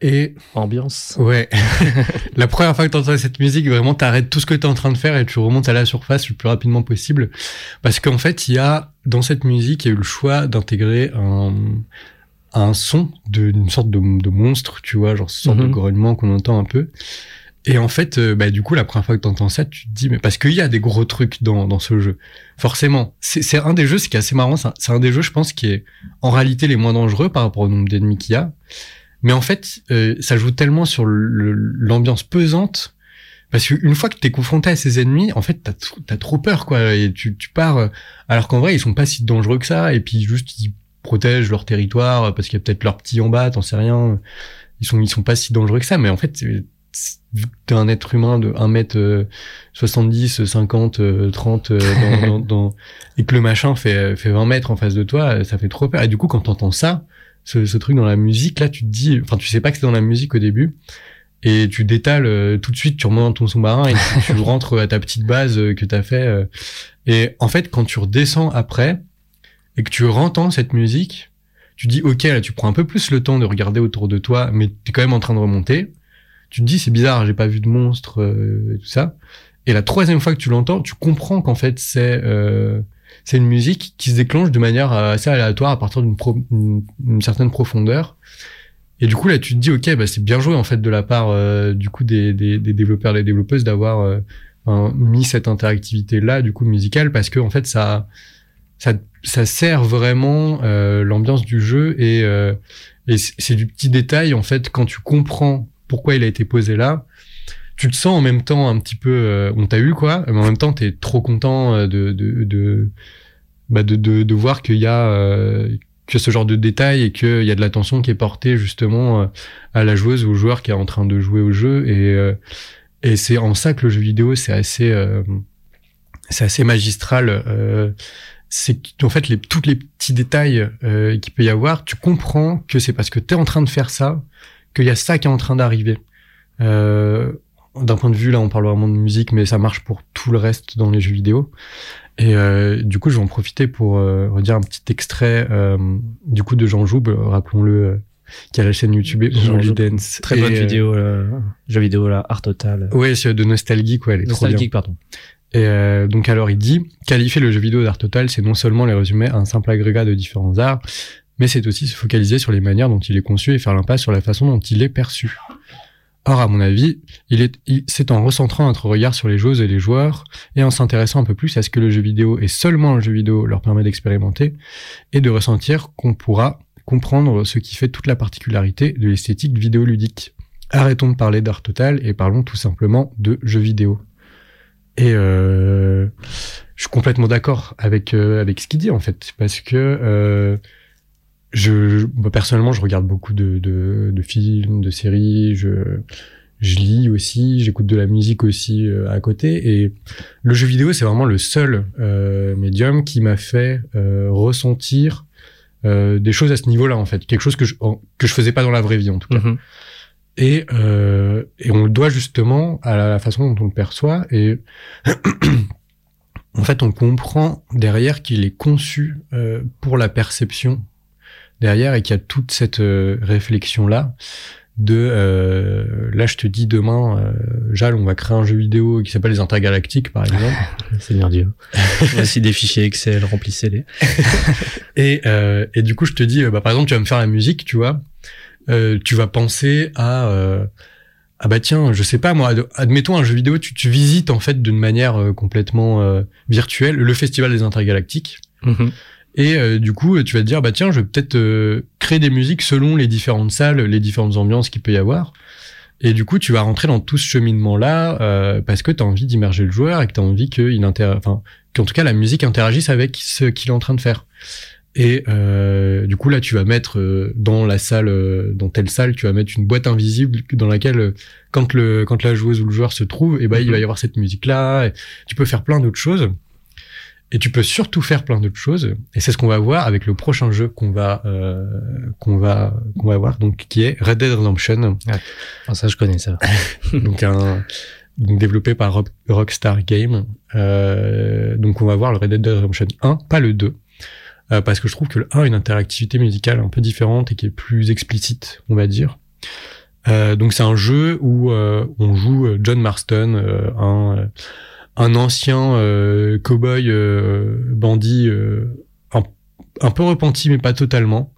Et Ambiance. ouais, la première fois que tu entends cette musique, vraiment, t'arrêtes tout ce que tu es en train de faire et tu remontes à la surface le plus rapidement possible. Parce qu'en fait, il y a, dans cette musique, il y a eu le choix d'intégrer un, un son d'une sorte de, de monstre, tu vois, genre ce sorte de Mhm. grognement qu'on entend un peu. Et en fait, euh, bah, du coup, la première fois que tu entends ça, tu te dis, mais parce qu'il y a des gros trucs dans, dans ce jeu. Forcément. C'est c'est un des jeux, ce qui est assez marrant, c'est un, c'est un des jeux, je pense, qui est en réalité les moins dangereux par rapport au nombre d'ennemis qu'il y a. Mais en fait, euh, ça joue tellement sur l'ambiance pesante parce qu'une fois que t'es confronté à ces ennemis, en fait, t'as as trop peur, quoi. Et tu, tu pars, euh, alors qu'en vrai, ils sont pas si dangereux que ça. Et puis juste, ils protègent leur territoire parce qu'il y a peut-être leur petit en bas, t'en sais rien. Ils sont, ils sont pas si dangereux que ça. Mais en fait, vu que t'es un être humain de 1 mètre 70, 50, 30, dans, dans, et que le machin fait, fait 20 mètres en face de toi, ça fait trop peur. Et du coup, quand t'entends ça, ce, ce, truc dans la musique, là, tu te dis, enfin, tu sais pas que c'est dans la musique au début et tu détales euh, tout de suite, tu remontes ton sous-marin et tu, rentres à ta petite base euh, que tu as fait. Euh. et en fait, quand tu redescends après et que tu rentends cette musique, tu dis ok, là tu prends un peu plus le temps de regarder autour de toi, mais tu es quand même en train de remonter. Tu te dis c'est bizarre, j'ai pas vu de monstre et tout ça. Et la troisième fois que tu l'entends, tu comprends qu'en fait c'est c'est une musique qui se déclenche de manière assez aléatoire à partir d'une certaine profondeur. Et du coup, là, tu te dis, OK, bah, c'est bien joué, en fait, de la part, euh, du coup, des, des, des, développeurs, des développeuses d'avoir euh, mis cette interactivité-là, du coup, musicale, parce que, en fait, ça, ça, ça sert vraiment euh, l'ambiance du jeu et, euh, et c'est du petit détail, en fait, quand tu comprends pourquoi il a été posé là, tu te sens en même temps un petit peu, on t'a eu, quoi, mais en même temps, t'es trop content de, de, de, bah de, de, de voir qu'il y a que ce genre de détails et qu'il y a de l'attention qui est portée justement euh, à la joueuse ou au joueur qui est en train de jouer au jeu. Et euh, et c'est en ça que le jeu vidéo c'est assez euh, c'est assez magistral c'est en fait les tous les petits détails euh, qu'il peut y avoir tu comprends que c'est parce que tu es en train de faire ça qu'il y a ça qui est en train d'arriver d'un point de vue là on parle vraiment de musique mais ça marche pour tout le reste dans les jeux vidéo et euh, du coup, je vais en profiter pour euh, redire un petit extrait euh, du coup de Jean Joub, rappelons-le, euh, qui a la chaîne YouTube Jean Dance. Très bonne vidéo, jeu vidéo là, Art Total. Ouais, c'est de nostalgie quoi, elle est nostalgique, pardon. Et donc alors il dit, qualifier le jeu vidéo d'art total, c'est non seulement les résumer à un simple agrégat de différents arts, mais c'est aussi se focaliser sur les manières dont il est conçu et faire l'impasse sur la façon dont il est perçu. Or, à mon avis, il est, c'est en recentrant notre regard sur les joueuses et les joueurs et en s'intéressant un peu plus à ce que le jeu vidéo et seulement le jeu vidéo leur permet d'expérimenter et de ressentir qu'on pourra comprendre ce qui fait toute la particularité de l'esthétique vidéoludique. Arrêtons de parler d'art total et parlons tout simplement de jeux vidéo. Et euh, je suis complètement d'accord avec euh, avec ce qu'il dit en fait, parce que euh, je, personnellement, je regarde beaucoup de, de, de, films, de séries, je, je lis aussi, j'écoute de la musique aussi euh, à côté. Et le jeu vidéo, c'est vraiment le seul euh, médium qui m'a fait euh, ressentir euh, des choses à ce niveau-là, en fait. Quelque chose que je, que je faisais pas dans la vraie vie, en tout cas. Mm-hmm. Et, et on le doit justement à la façon dont on le perçoit. Et en fait, on comprend derrière qu'il est conçu pour la perception derrière et qu'il y a toute cette euh, réflexion là de euh, là je te dis demain euh, Jal on va créer un jeu vidéo qui s'appelle les intergalactiques par exemple. Seigneur Dieu. Voici des fichiers Excel remplissez-les. Et euh, et du coup je te dis bah par exemple tu vas me faire la musique tu vois. Euh, tu vas penser à ah bah tiens je sais pas moi admettons un jeu vidéo tu, tu visites en fait d'une manière complètement virtuelle le festival des intergalactiques. Mm-hmm. Et euh, du coup, tu vas te dire, bah tiens, je vais peut-être euh, créer des musiques selon les différentes salles, les différentes ambiances qu'il peut y avoir. Et du coup, tu vas rentrer dans tout ce cheminement-là euh, parce que tu as envie d'immerger le joueur et que tu as envie qu'il inter... enfin, qu'en tout cas la musique interagisse avec ce qu'il est en train de faire. Et euh, du coup, là, tu vas mettre dans la salle, dans telle salle, tu vas mettre une boîte invisible dans laquelle, quand le quand la joueuse ou le joueur se trouve, et ben il va y avoir cette musique-là. Tu peux faire plein d'autres choses. Et tu peux surtout faire plein d'autres choses. Et c'est ce qu'on va voir avec le prochain jeu qu'on va euh, qu'on va qu'on va voir, donc qui est Red Dead Redemption. Ah, ça, je connais ça. donc un donc développé par Rockstar Game. Euh, donc on va voir le Red Dead Redemption 1, pas le 2. Euh, parce que je trouve que le 1 a une interactivité musicale un peu différente et qui est plus explicite, on va dire. Euh, donc c'est un jeu où euh, on joue John Marston, euh, un un ancien euh, cowboy euh, bandit euh, un, un, peu repenti mais pas totalement.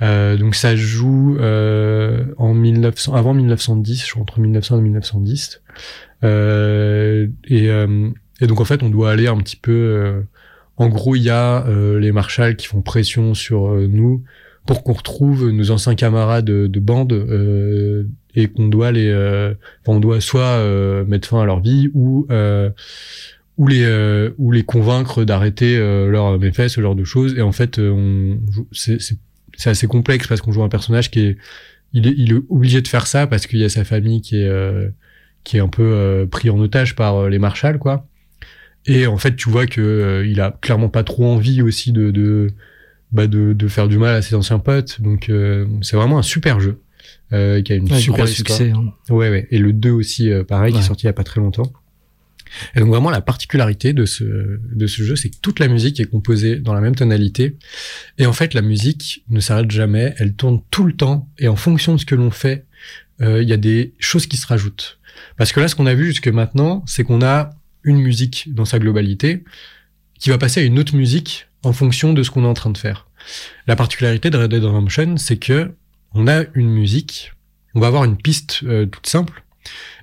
Euh, donc ça joue euh, en 1900 avant 1910, je crois entre 1900 et 1910. et, et donc en fait on doit aller un petit peu. en gros il y a les marshals qui font pression sur nous pour qu'on retrouve nos anciens camarades de, bande et qu'on doit les, on doit soit mettre fin à leur vie ou ou les ou les convaincre d'arrêter leurs méfaits, ce genre de choses. Et en fait, on c'est assez complexe parce qu'on joue un personnage qui est il, est il est obligé de faire ça parce qu'il y a sa famille qui est qui est un peu pris en otage par les marshals quoi et en fait, tu vois que euh, il a clairement pas trop envie aussi de de, bah de, de faire du mal à ses anciens potes. Donc euh, c'est vraiment un super jeu euh, qui a une super succès. Hein. Ouais, ouais. Et le 2 aussi, euh, pareil, qui est sorti il y a pas très longtemps. Et donc vraiment la particularité de ce de ce jeu, c'est que toute la musique est composée dans la même tonalité. Et en fait, la musique ne s'arrête jamais, elle tourne tout le temps. Et en fonction de ce que l'on fait, il y a des choses qui se rajoutent. Parce que là, ce qu'on a vu jusque maintenant, c'est qu'on a une musique dans sa globalité, qui va passer à une autre musique en fonction de ce qu'on est en train de faire. La particularité de Red Dead Redemption, c'est que on a une musique, on va avoir une piste euh, toute simple,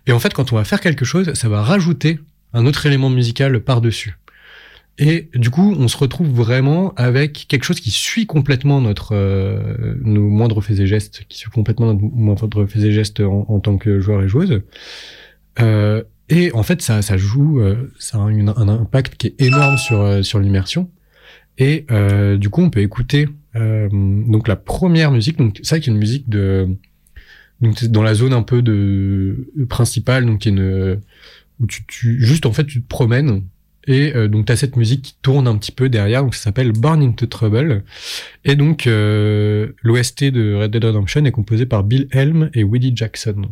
et en fait, quand on va faire quelque chose, ça va rajouter un autre élément musical par-dessus. Et du coup, on se retrouve vraiment avec quelque chose qui suit complètement notre euh, nos moindres faits et gestes, qui suit complètement nos moindres faits et gestes en, en tant que joueur et joueuse. Euh, et en fait, ça, ça joue, euh, ça a un impact qui est énorme sur euh, sur l'immersion. Et euh, du coup, on peut écouter euh, donc la première musique. Donc ça, qui est une musique de donc dans la zone un peu de principale, donc qui est une où tu, tu juste en fait tu te promènes et donc tu as cette musique qui tourne un petit peu derrière, donc ça s'appelle Born into Trouble. Et donc l'OST de Red Dead Redemption est composé par Bill Helm et Woody Jackson.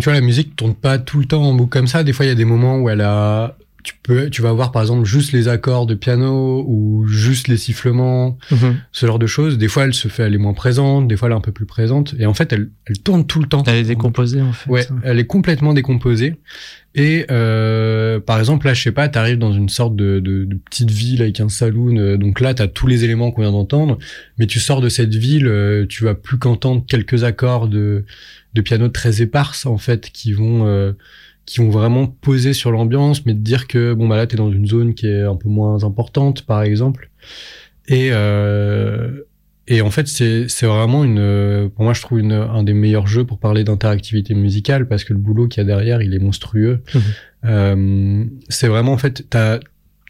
Tu vois, la musique tourne pas tout le temps en boucle comme ça. Des fois, il y a des moments où elle a, tu peux, tu vas voir par exemple juste les accords de piano ou juste les sifflements, mhm. ce genre de choses. Des fois, elle se fait, elle est moins présente. Des fois, elle est un peu plus présente. Et en fait, elle, elle tourne tout le temps. Elle est décomposée en fait. Ouais, elle est complètement décomposée. Et euh, par exemple, là, je sais pas, t'arrives dans une sorte de, de, de, petite ville avec un saloon. Euh, donc là, t'as tous les éléments qu'on vient d'entendre. Mais tu sors de cette ville, euh, tu vas plus qu'entendre quelques accords de de piano très éparses en fait qui vont euh, qui vont vraiment poser sur l'ambiance, mais de dire que bon bah là t'es dans une zone qui est un peu moins importante par exemple. Et euh, et en fait c'est c'est vraiment une pour moi je trouve une, un des meilleurs jeux pour parler d'interactivité musicale parce que le boulot qu'il y a derrière il est monstrueux. Mmh. Euh, c'est vraiment en fait t'as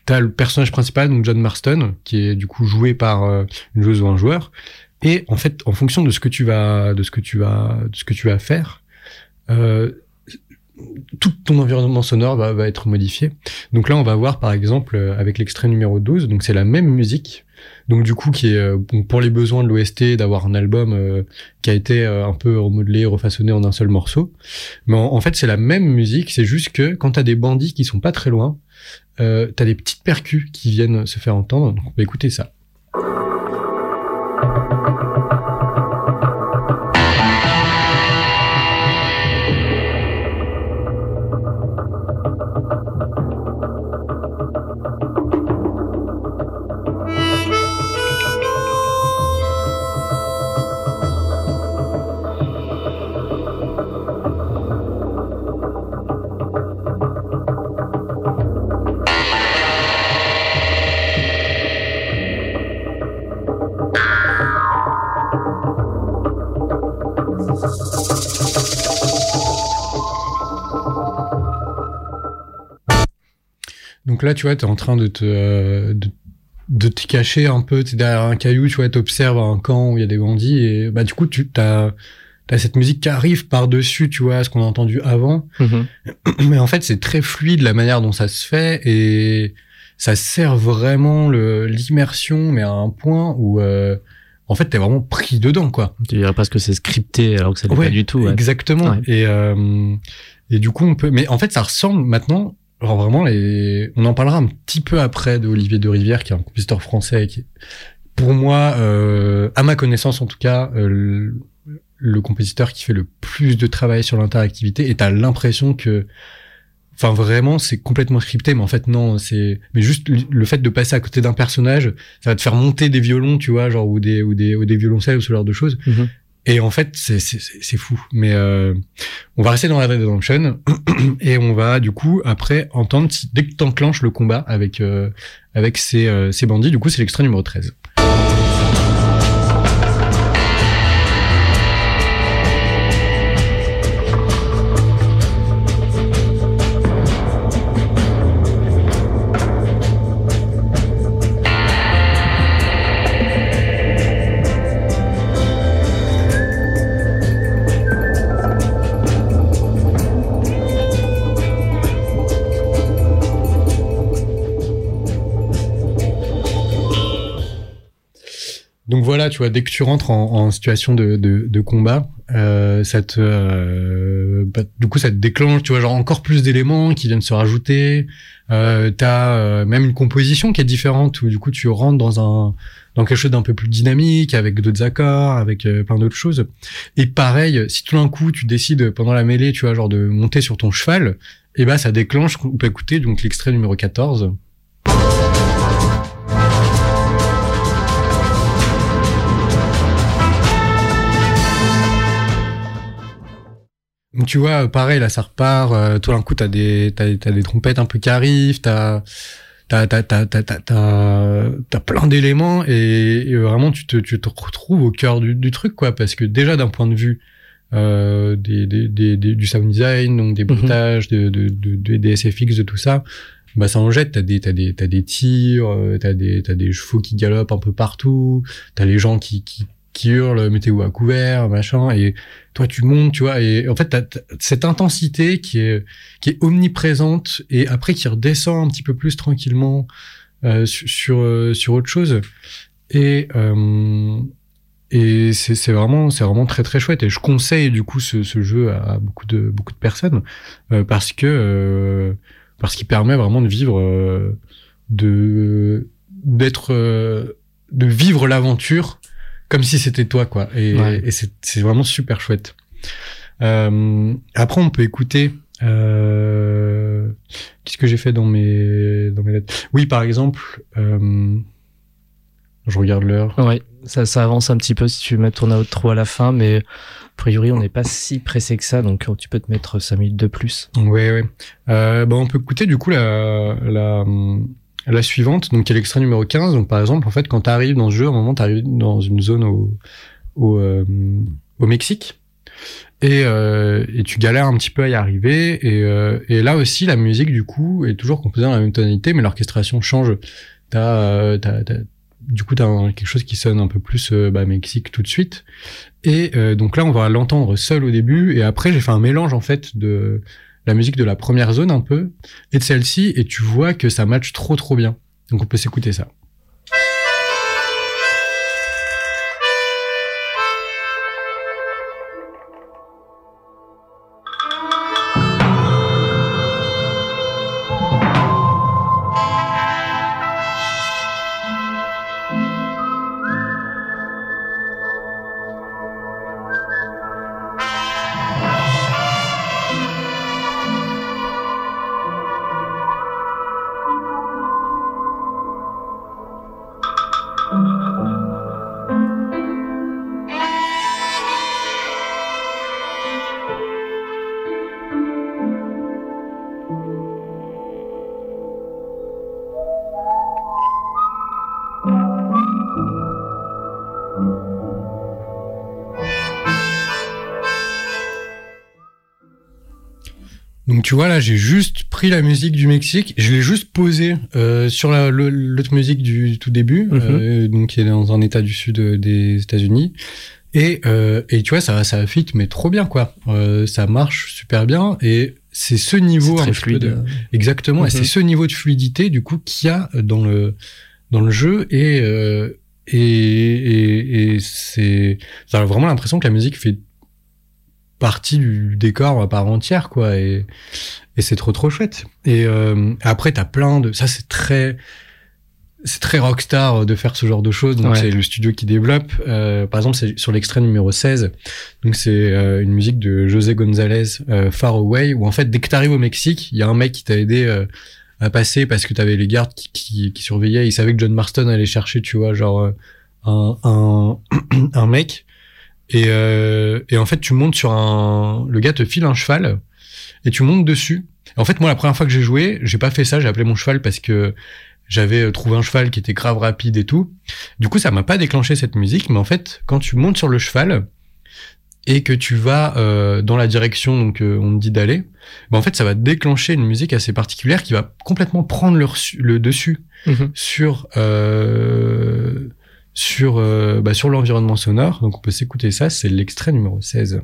t'as le personnage principal donc John Marston qui est du coup joué par euh, une joueuse ou un joueur et en fait, en fonction de ce que tu vas, de ce que tu vas, de ce que tu vas faire, euh, tout ton environnement sonore va, va, être modifié. Donc là, on va voir par exemple euh, avec l'extrait numéro 12, donc c'est la même musique, donc du coup qui est euh, pour les besoins de l'OST d'avoir un album euh, qui a été un peu remodelé, refaçonné en un seul morceau. Mais en, fait, c'est la même musique, c'est juste que quand t'as des bandits qui sont pas très loin, euh, t'as des petites percus qui viennent se faire entendre. Donc on va écouter ça. Donc là, tu vois, t'es en train de te, euh, de, de te cacher un peu, t'es derrière un caillou, tu vois, t'observes un camp où il y a des bandits et bah du coup, tu t'as t'as cette musique qui arrive par dessus, tu vois, ce qu'on a entendu avant. Mhm. Mais en fait, c'est très fluide la manière dont ça se fait et ça sert vraiment l'immersion, mais à un point où euh, en fait, t'es vraiment pris dedans, quoi. Tu dirais pas que c'est scripté alors que ça n'est Ouais, pas du tout. ouais. Exactement. Ouais. Et euh, et du coup, on peut. Mais en fait, ça ressemble maintenant. Alors vraiment, les... on en parlera un petit peu après de Olivier de Rivière, qui est un compositeur français, qui, pour moi, euh, à ma connaissance en tout cas, euh, le, compositeur qui fait le plus de travail sur l'interactivité. Et t'as l'impression que, enfin vraiment, c'est complètement scripté, mais en fait non, c'est. Mais juste le- le fait de passer à côté d'un personnage, ça va te faire monter des violons, tu vois, genre ou des ou des ou des violoncelles ou ce genre de choses. Mhm. Et en fait, c'est fou. Mais euh, on va rester dans la Red Redemption et on va du coup après entendre dès que t'enclenches le combat avec euh, avec ces euh, ces bandits. Du coup, c'est l'extrait numéro 13. Tu vois, dès que tu rentres en, situation de, de, combat, euh, ça te, euh, bah, du coup, ça te déclenche, tu vois, genre encore plus d'éléments qui viennent se rajouter. Euh, T'as euh, même une composition qui est différente où du coup tu rentres dans un dans quelque chose d'un peu plus dynamique avec d'autres accords, avec plein d'autres choses. Et pareil, si tout d'un coup tu décides pendant la mêlée, tu vois, genre de monter sur ton cheval, et ben ça déclenche. On peut écouter donc l'extrait numéro 14. tu vois, pareil, là, ça repart. Euh, tout d'un coup, t'as des, t'as, t'as des trompettes un peu qui arrivent. T'as, t'as, t'as, t'as, t'as, t'as, t'as plein d'éléments et, vraiment, tu te, tu te retrouves au cœur du, du truc, quoi. Parce que déjà, d'un point de vue euh, des, des, des, du sound design, donc des mhm. montages, de, de, des SFX, de tout ça, bah ça en jette t'as des t'as des t'as des tirs euh, t'as des t'as des chevaux qui galopent un peu partout t'as les gens qui qui qui hurlent, mettez-vous à couvert, machin, et toi tu montes, tu vois, et en fait t'as t'as cette intensité qui est qui est omniprésente et après qui redescend un petit peu plus tranquillement euh, sur sur, euh, sur autre chose. Et euh, et c'est c'est vraiment c'est vraiment très très chouette. Et je conseille du coup ce, ce jeu à beaucoup de beaucoup de personnes euh, parce que euh, parce qu'il permet vraiment de vivre euh, de d'être euh, de vivre l'aventure comme si c'était toi quoi et, Ouais. et c'est vraiment super chouette euh, après on peut écouter euh, qu'est-ce que j'ai fait dans mes dans mes lettres? Oui par exemple euh, je regarde l'heure Ouais, ça, ça avance un petit peu si tu veux mettre ton outro à la fin, mais a priori, on n'est pas si pressé que ça, donc euh, tu peux te mettre 5 minutes de plus. Ouais, ouais. Euh, bah, on peut écouter du coup la, la, la suivante, donc qui est l'extrait numéro 15. Donc par exemple, en fait, quand tu arrives dans ce jeu, à un moment, tu arrives dans une zone au, au, euh, au Mexique. Et, euh, et tu galères un petit peu à y arriver. Et, euh, et là aussi, la musique, du coup, est toujours composée dans la même tonalité, mais l'orchestration change. T'as, euh, t'as, t'as- du coup, t'as un- quelque chose qui sonne un peu plus euh, bah, Mexique tout de suite. Et euh, donc là, on va l'entendre seul au début. Et après, j'ai fait un mélange, en fait, de la musique de la première zone un peu et de celle-ci. Et tu vois que ça match trop, trop bien. Donc on peut s'écouter ça. Tu vois là, j'ai juste pris la musique du Mexique, je l'ai juste posée euh, sur l'autre musique du tout début, mhm. euh, donc qui est dans un état du sud euh, des États-Unis. Et, euh, et tu vois, ça, ça fit, mais trop bien, quoi. Ça marche super bien. Et c'est ce niveau un fluide. de... Exactement. Et c'est mhm. ce niveau de fluidité, du coup, qu'il y a dans le, dans le jeu. Et, et, et, et c'est, ça a vraiment l'impression que la musique fait partie du décor à part entière, quoi. Et, et c'est trop, trop chouette. Et euh, après, t'as plein de, ça, c'est très, c'est très rockstar de faire ce genre de choses. Donc c'est le studio qui développe. Euh, par exemple, c'est sur l'extrait numéro 16. Donc c'est euh, une musique de José González, euh, Far Away, où en fait dès que t'arrives au Mexique, il y a un mec qui t'a aidé euh, à passer parce que t'avais les gardes qui, qui, qui, surveillaient. Ils savaient que John Marston allait chercher, tu vois, genre euh, un un, un mec. Et, et en fait, tu montes sur un. Le gars te file un cheval et tu montes dessus. en fait, moi, la première fois que j'ai joué, j'ai pas fait ça. J'ai appelé mon cheval parce que j'avais euh, trouvé un cheval qui était grave rapide et tout. Du coup, ça m'a pas déclenché cette musique, mais en fait, quand tu montes sur le cheval et que tu vas euh, dans la direction donc euh, on me dit d'aller, bah en fait, ça va déclencher une musique assez particulière qui va complètement prendre le, le dessus mhm. sur euh, sur bah, sur l'environnement sonore. Donc on peut s'écouter ça, c'est l'extrait numéro 16.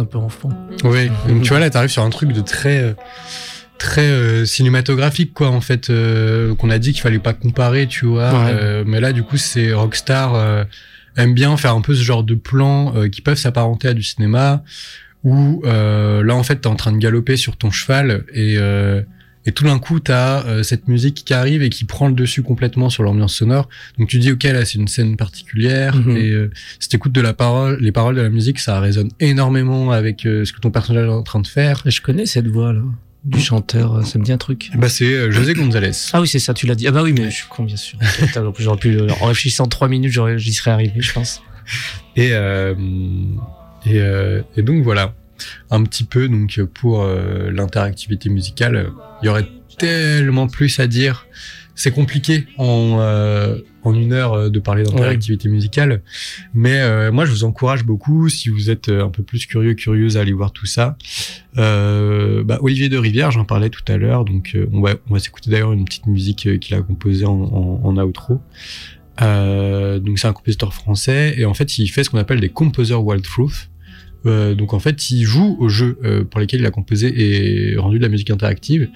Un peu enfant. Oui, tu vois là, t'arrives sur un truc de très euh, très euh, cinématographique quoi en fait euh, qu'on a dit qu'il fallait pas comparer tu vois mais là du coup c'est Rockstar aime bien faire un peu ce genre de plans qui peuvent s'apparenter à du cinéma où là en fait t'es en train de galoper sur ton cheval et et tout d'un coup, tu as euh, cette musique qui arrive et qui prend le dessus complètement sur l'ambiance sonore. Donc tu dis, ok, là, c'est une scène particulière. Mhm. Et euh, si t'écoutes de la parole, les paroles de la musique, ça résonne énormément avec euh, ce que ton personnage est en train de faire. Je connais cette voix-là du chanteur, ça me dit un truc. Bah c'est José González. Ah oui, c'est ça, tu l'as dit. Ah bah oui, mais je suis con, bien sûr. J'aurais pu, en réfléchissant trois minutes, j'y serais arrivé, je pense. Et, et, et donc voilà un petit peu donc pour euh, l'interactivité musicale. Il y aurait tellement plus à dire. C'est compliqué en, euh, en une heure euh, de parler d'interactivité musicale, mais moi je vous encourage beaucoup si vous êtes un peu plus curieux curieuse à aller voir tout ça. Bah, Olivier de Rivière, j'en parlais tout à l'heure, donc on va on va s'écouter d'ailleurs une petite musique qu'il a composée en, en, en outro. donc c'est un compositeur français et en fait il fait ce qu'on appelle des composer wild truth. Euh, donc en fait, il joue aux jeux euh, pour lesquels il a composé et rendu de la musique interactive.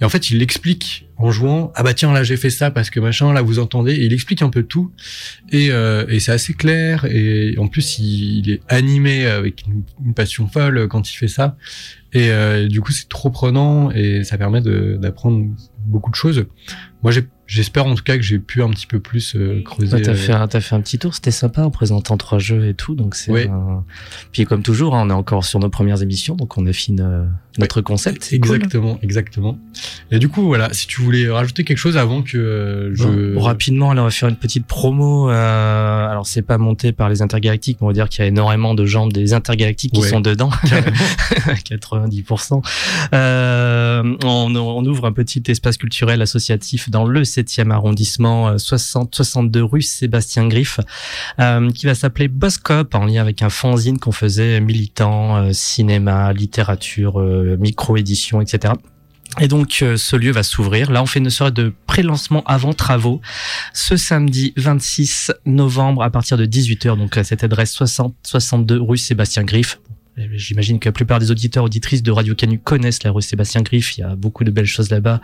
Et en fait, il l'explique en jouant. Ah bah tiens, là j'ai fait ça parce que machin, là vous entendez. Et il explique un peu tout. Et, euh, et c'est assez clair. Et en plus, il, est animé avec une, passion folle quand il fait ça. Et du coup, c'est trop prenant et ça permet d'apprendre beaucoup de choses. Moi, J'espère en tout cas que j'ai pu un petit peu plus euh, creuser. t'as fait, un, as fait un petit tour, c'était sympa en présentant trois jeux et tout, donc c'est. Oui. Puis comme toujours, hein, on est encore sur nos premières émissions, donc on affine euh, notre concept. Exactement, exactement. Et du coup, voilà, si tu voulais rajouter quelque chose avant que euh, je. rapidement, on va faire une petite promo. alors c'est pas monté par les intergalactiques, mais on va dire qu'il y a énormément de gens des intergalactiques qui sont dedans, 90%. on, ouvre un petit espace culturel associatif dans le 7e arrondissement, 60, euh, 62 rue Sébastien Griff, euh, qui va s'appeler Boscop en lien avec un fanzine qu'on faisait militant, euh, cinéma, littérature, micro-édition, etc. Et donc ce lieu va s'ouvrir. Là, on fait une soirée de pré-lancement avant travaux ce samedi 26 novembre à partir de 18h. Donc à cette adresse 60 62 rue Sébastien Griff j'imagine que la plupart des auditeurs auditrices de Radio Canu connaissent la rue Sébastien Griff. Il y a beaucoup de belles choses là-bas,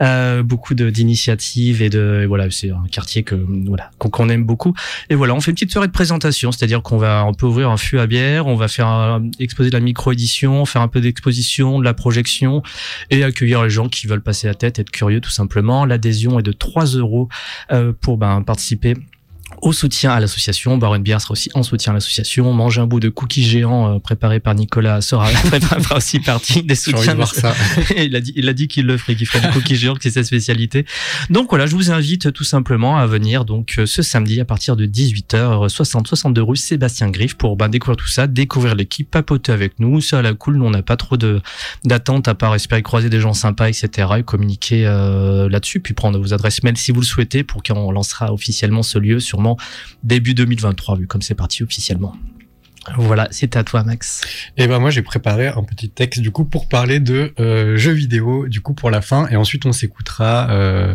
euh, beaucoup d'initiatives et de voilà, c'est un quartier que voilà qu'on aime beaucoup. Et voilà, on fait une petite soirée de présentation, c'est-à-dire qu'on va on peut ouvrir un fût à bière, on va faire exposer de la micro-édition, faire un peu d'exposition, de la projection et accueillir les gens qui veulent passer la tête, être curieux tout simplement. L'adhésion est de 3 euros euh, pour ben, participer au soutien à l'association. Baron Bière sera aussi en soutien à l'association. Manger un bout de cookies géant euh, préparé par Nicolas sera, fera aussi partie des soutiens. De voir ça. il a dit, il a dit qu'il le ferait, qu'il ferait des cookies géants, que c'est sa spécialité. Donc voilà, je vous invite tout simplement à venir donc euh, ce samedi à partir de 18h, 60 62 rue Sébastien Griff pour ben, découvrir tout ça, découvrir l'équipe, papoter avec nous. Ça à la cool, nous on n'a pas trop de d'attente à part espérer croiser des gens sympas, etc. et communiquer euh, là-dessus, puis prendre vos adresses mail si vous le souhaitez pour qu'on lancera officiellement ce lieu sûrement début 2023, vu comme c'est parti officiellement. Voilà, c'est à toi, Max. Et eh ben moi, j'ai préparé un petit texte du coup pour parler de euh, jeux vidéo, du coup pour la fin, et ensuite on s'écoutera euh,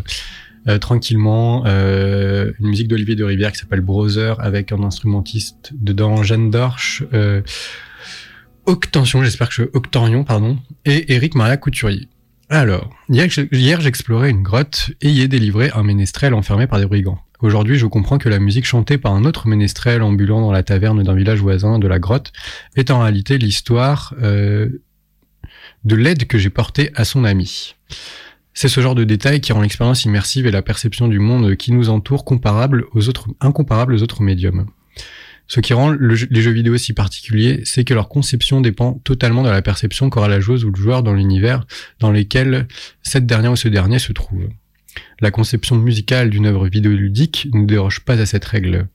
euh, tranquillement une musique d'Olivier de Rivière qui s'appelle Brother avec un instrumentiste dedans, Jeanne Dorche, Octension, j'espère que je Octorion, pardon, et Eric Maria Couturier. Alors, hier j'explorais une grotte et y ai délivré un ménestrel enfermé par des brigands. Aujourd'hui, je comprends que la musique chantée par un autre ménestrel ambulant dans la taverne d'un village voisin de la grotte est en réalité l'histoire euh, de l'aide que j'ai portée à son ami. C'est ce genre de détail qui rend l'expérience immersive et la perception du monde qui nous entoure comparable aux autres, incomparables aux autres médiums. Ce qui rend les jeux vidéo si particuliers, c'est que leur conception dépend totalement de la perception qu'aura la joueuse ou le joueur dans l'univers dans lequel cette dernière ou ce dernier se trouve. La conception musicale d'une œuvre vidéoludique ne déroge pas à cette règle.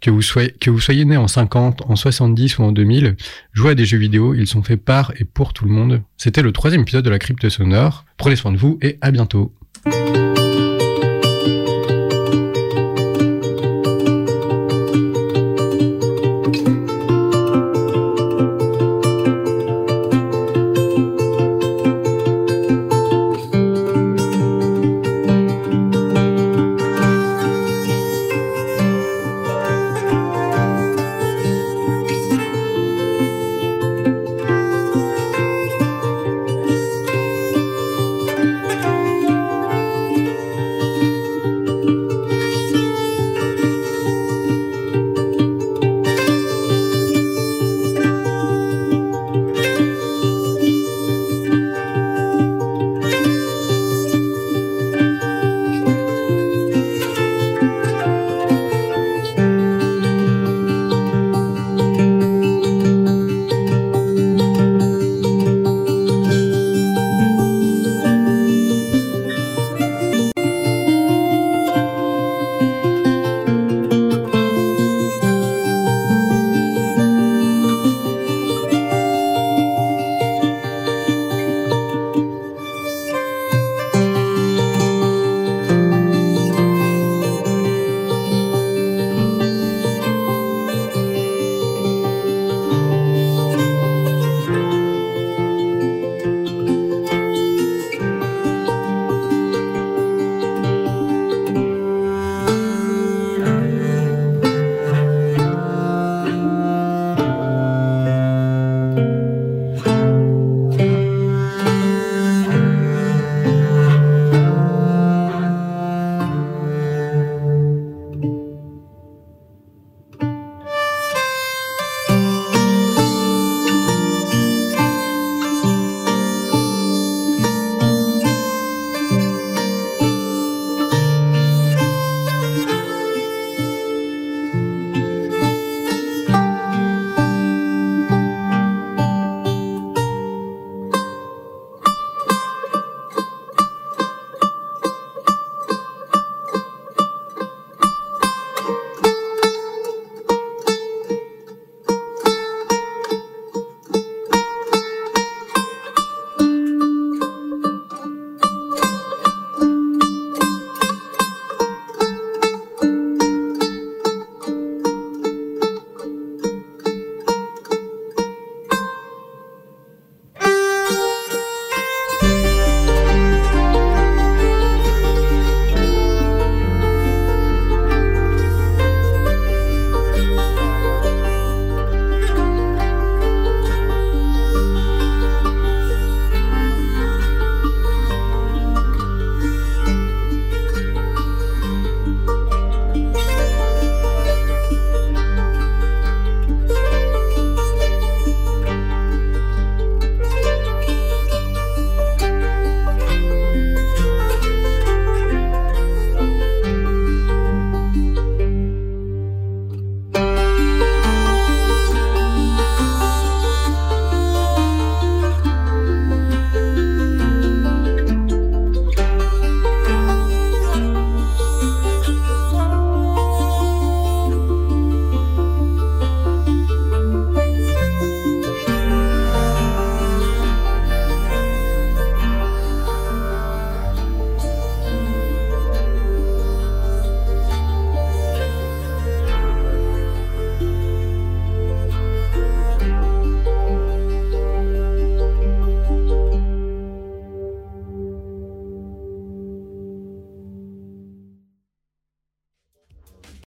Que vous, soyez, que vous soyez né en 50, en 70 ou en 2000, jouer à des jeux vidéo, ils sont faits par et pour tout le monde. C'était le troisième épisode de la crypte sonore. Prenez soin de vous et à bientôt.